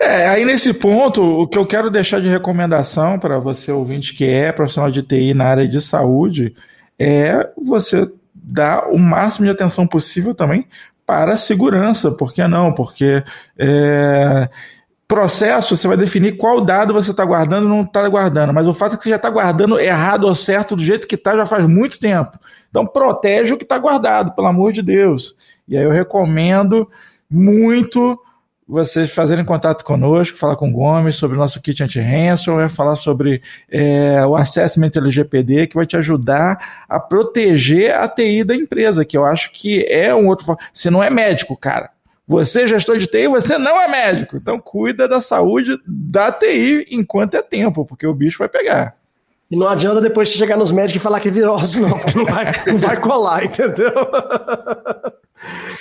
É, aí nesse ponto, o que eu quero deixar de recomendação para você ouvinte que é profissional de TI na área de saúde é você dar o máximo de atenção possível também para a segurança. Por que não? Porque é, processo você vai definir qual dado você está guardando ou não está guardando. Mas o fato é que você já está guardando errado ou certo do jeito que está já faz muito tempo. Então protege o que está guardado, pelo amor de Deus. E aí eu recomendo muito vocês fazerem contato conosco, falar com o Gomes sobre o nosso kit anti-ransomware, falar sobre é, o Assessment LGPD, que vai te ajudar a proteger a TI da empresa, que eu acho que é um outro... Você não é médico, cara. Você, é gestor de TI, você não é médico. Então cuida da saúde da TI enquanto é tempo, porque o bicho vai pegar. E não adianta depois chegar nos médicos e falar que é virose, não, porque não vai, não vai colar, entendeu?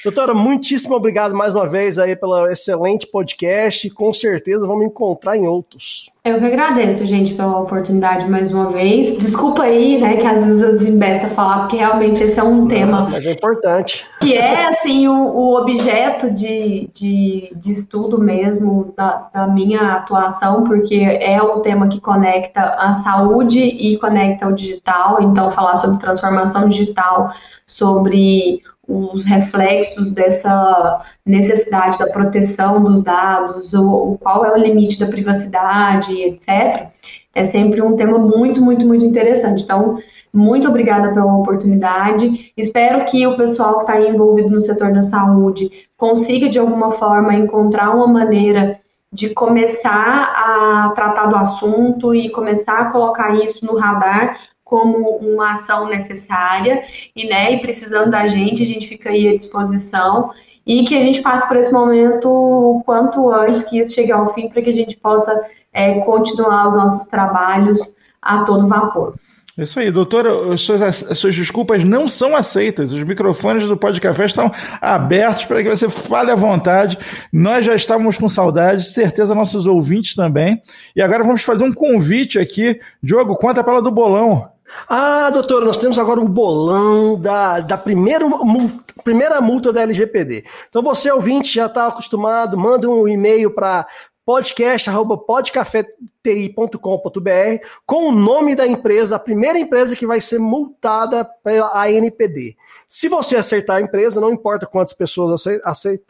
Doutora, muitíssimo obrigado mais uma vez aí pelo excelente podcast. Com certeza vamos encontrar em outros. Eu que agradeço, gente, pela oportunidade mais uma vez. Desculpa aí, né, que às vezes eu desembesta falar, porque realmente esse é um tema. Mas é importante. Que é, assim, o, o objeto de, de, de, estudo mesmo da, da minha atuação, porque é um tema que conecta a saúde e conecta o digital. Então, falar sobre transformação digital, sobre os reflexos dessa necessidade da proteção dos dados, ou, qual é o limite da privacidade, etc., é sempre um tema muito, muito, muito interessante. Então, muito obrigada pela oportunidade. Espero que o pessoal que está envolvido no setor da saúde consiga, de alguma forma, encontrar uma maneira de começar a tratar do assunto e começar a colocar isso no radar como uma ação necessária e, né, e precisando da gente, a gente fica aí à disposição e que a gente passe por esse momento o quanto antes que isso chegue ao fim para que a gente possa é, continuar os nossos trabalhos a todo vapor. Isso aí, doutora, as suas, as suas desculpas não são aceitas. Os microfones do Pode Café estão abertos para que você fale à vontade. Nós já estávamos com saudade, certeza nossos ouvintes também. E agora vamos fazer um convite aqui. Diogo, conta para ela do bolão. Ah, doutora, nós temos agora o bolão da, da primeira, multa, primeira multa da LGPD. Então você, ouvinte, já está acostumado, manda um e-mail para podcast.podcafeti.com.br com o nome da empresa, a primeira empresa que vai ser multada pela ANPD. Se você acertar a empresa, não importa quantas pessoas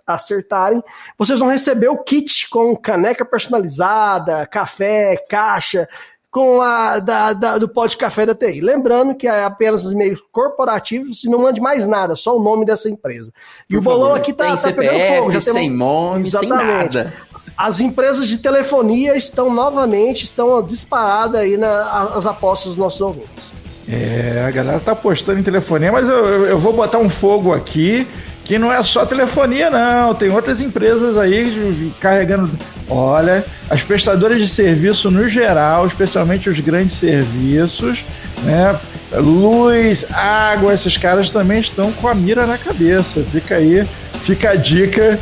acertarem, vocês vão receber o kit com caneca personalizada, café, caixa, com a da, da, do pó de café da TI. Lembrando que é apenas e-mails corporativos e não mande mais nada, só o nome dessa empresa. E Por o bolão favor, aqui tá, tá pegando fogo. Já sem tem... nome, sem nada. As empresas de telefonia estão novamente, estão disparadas aí nas apostas dos nossos ouvintes. É, a galera tá apostando em telefonia, mas eu, eu vou botar um fogo aqui que não é só telefonia, não. Tem outras empresas aí carregando. Olha, as prestadoras de serviço no geral, especialmente os grandes serviços, né? Luz, água, esses caras também estão com a mira na cabeça. Fica aí, fica a dica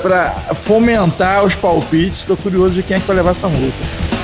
para fomentar os palpites. Estou curioso de quem é que vai levar essa multa.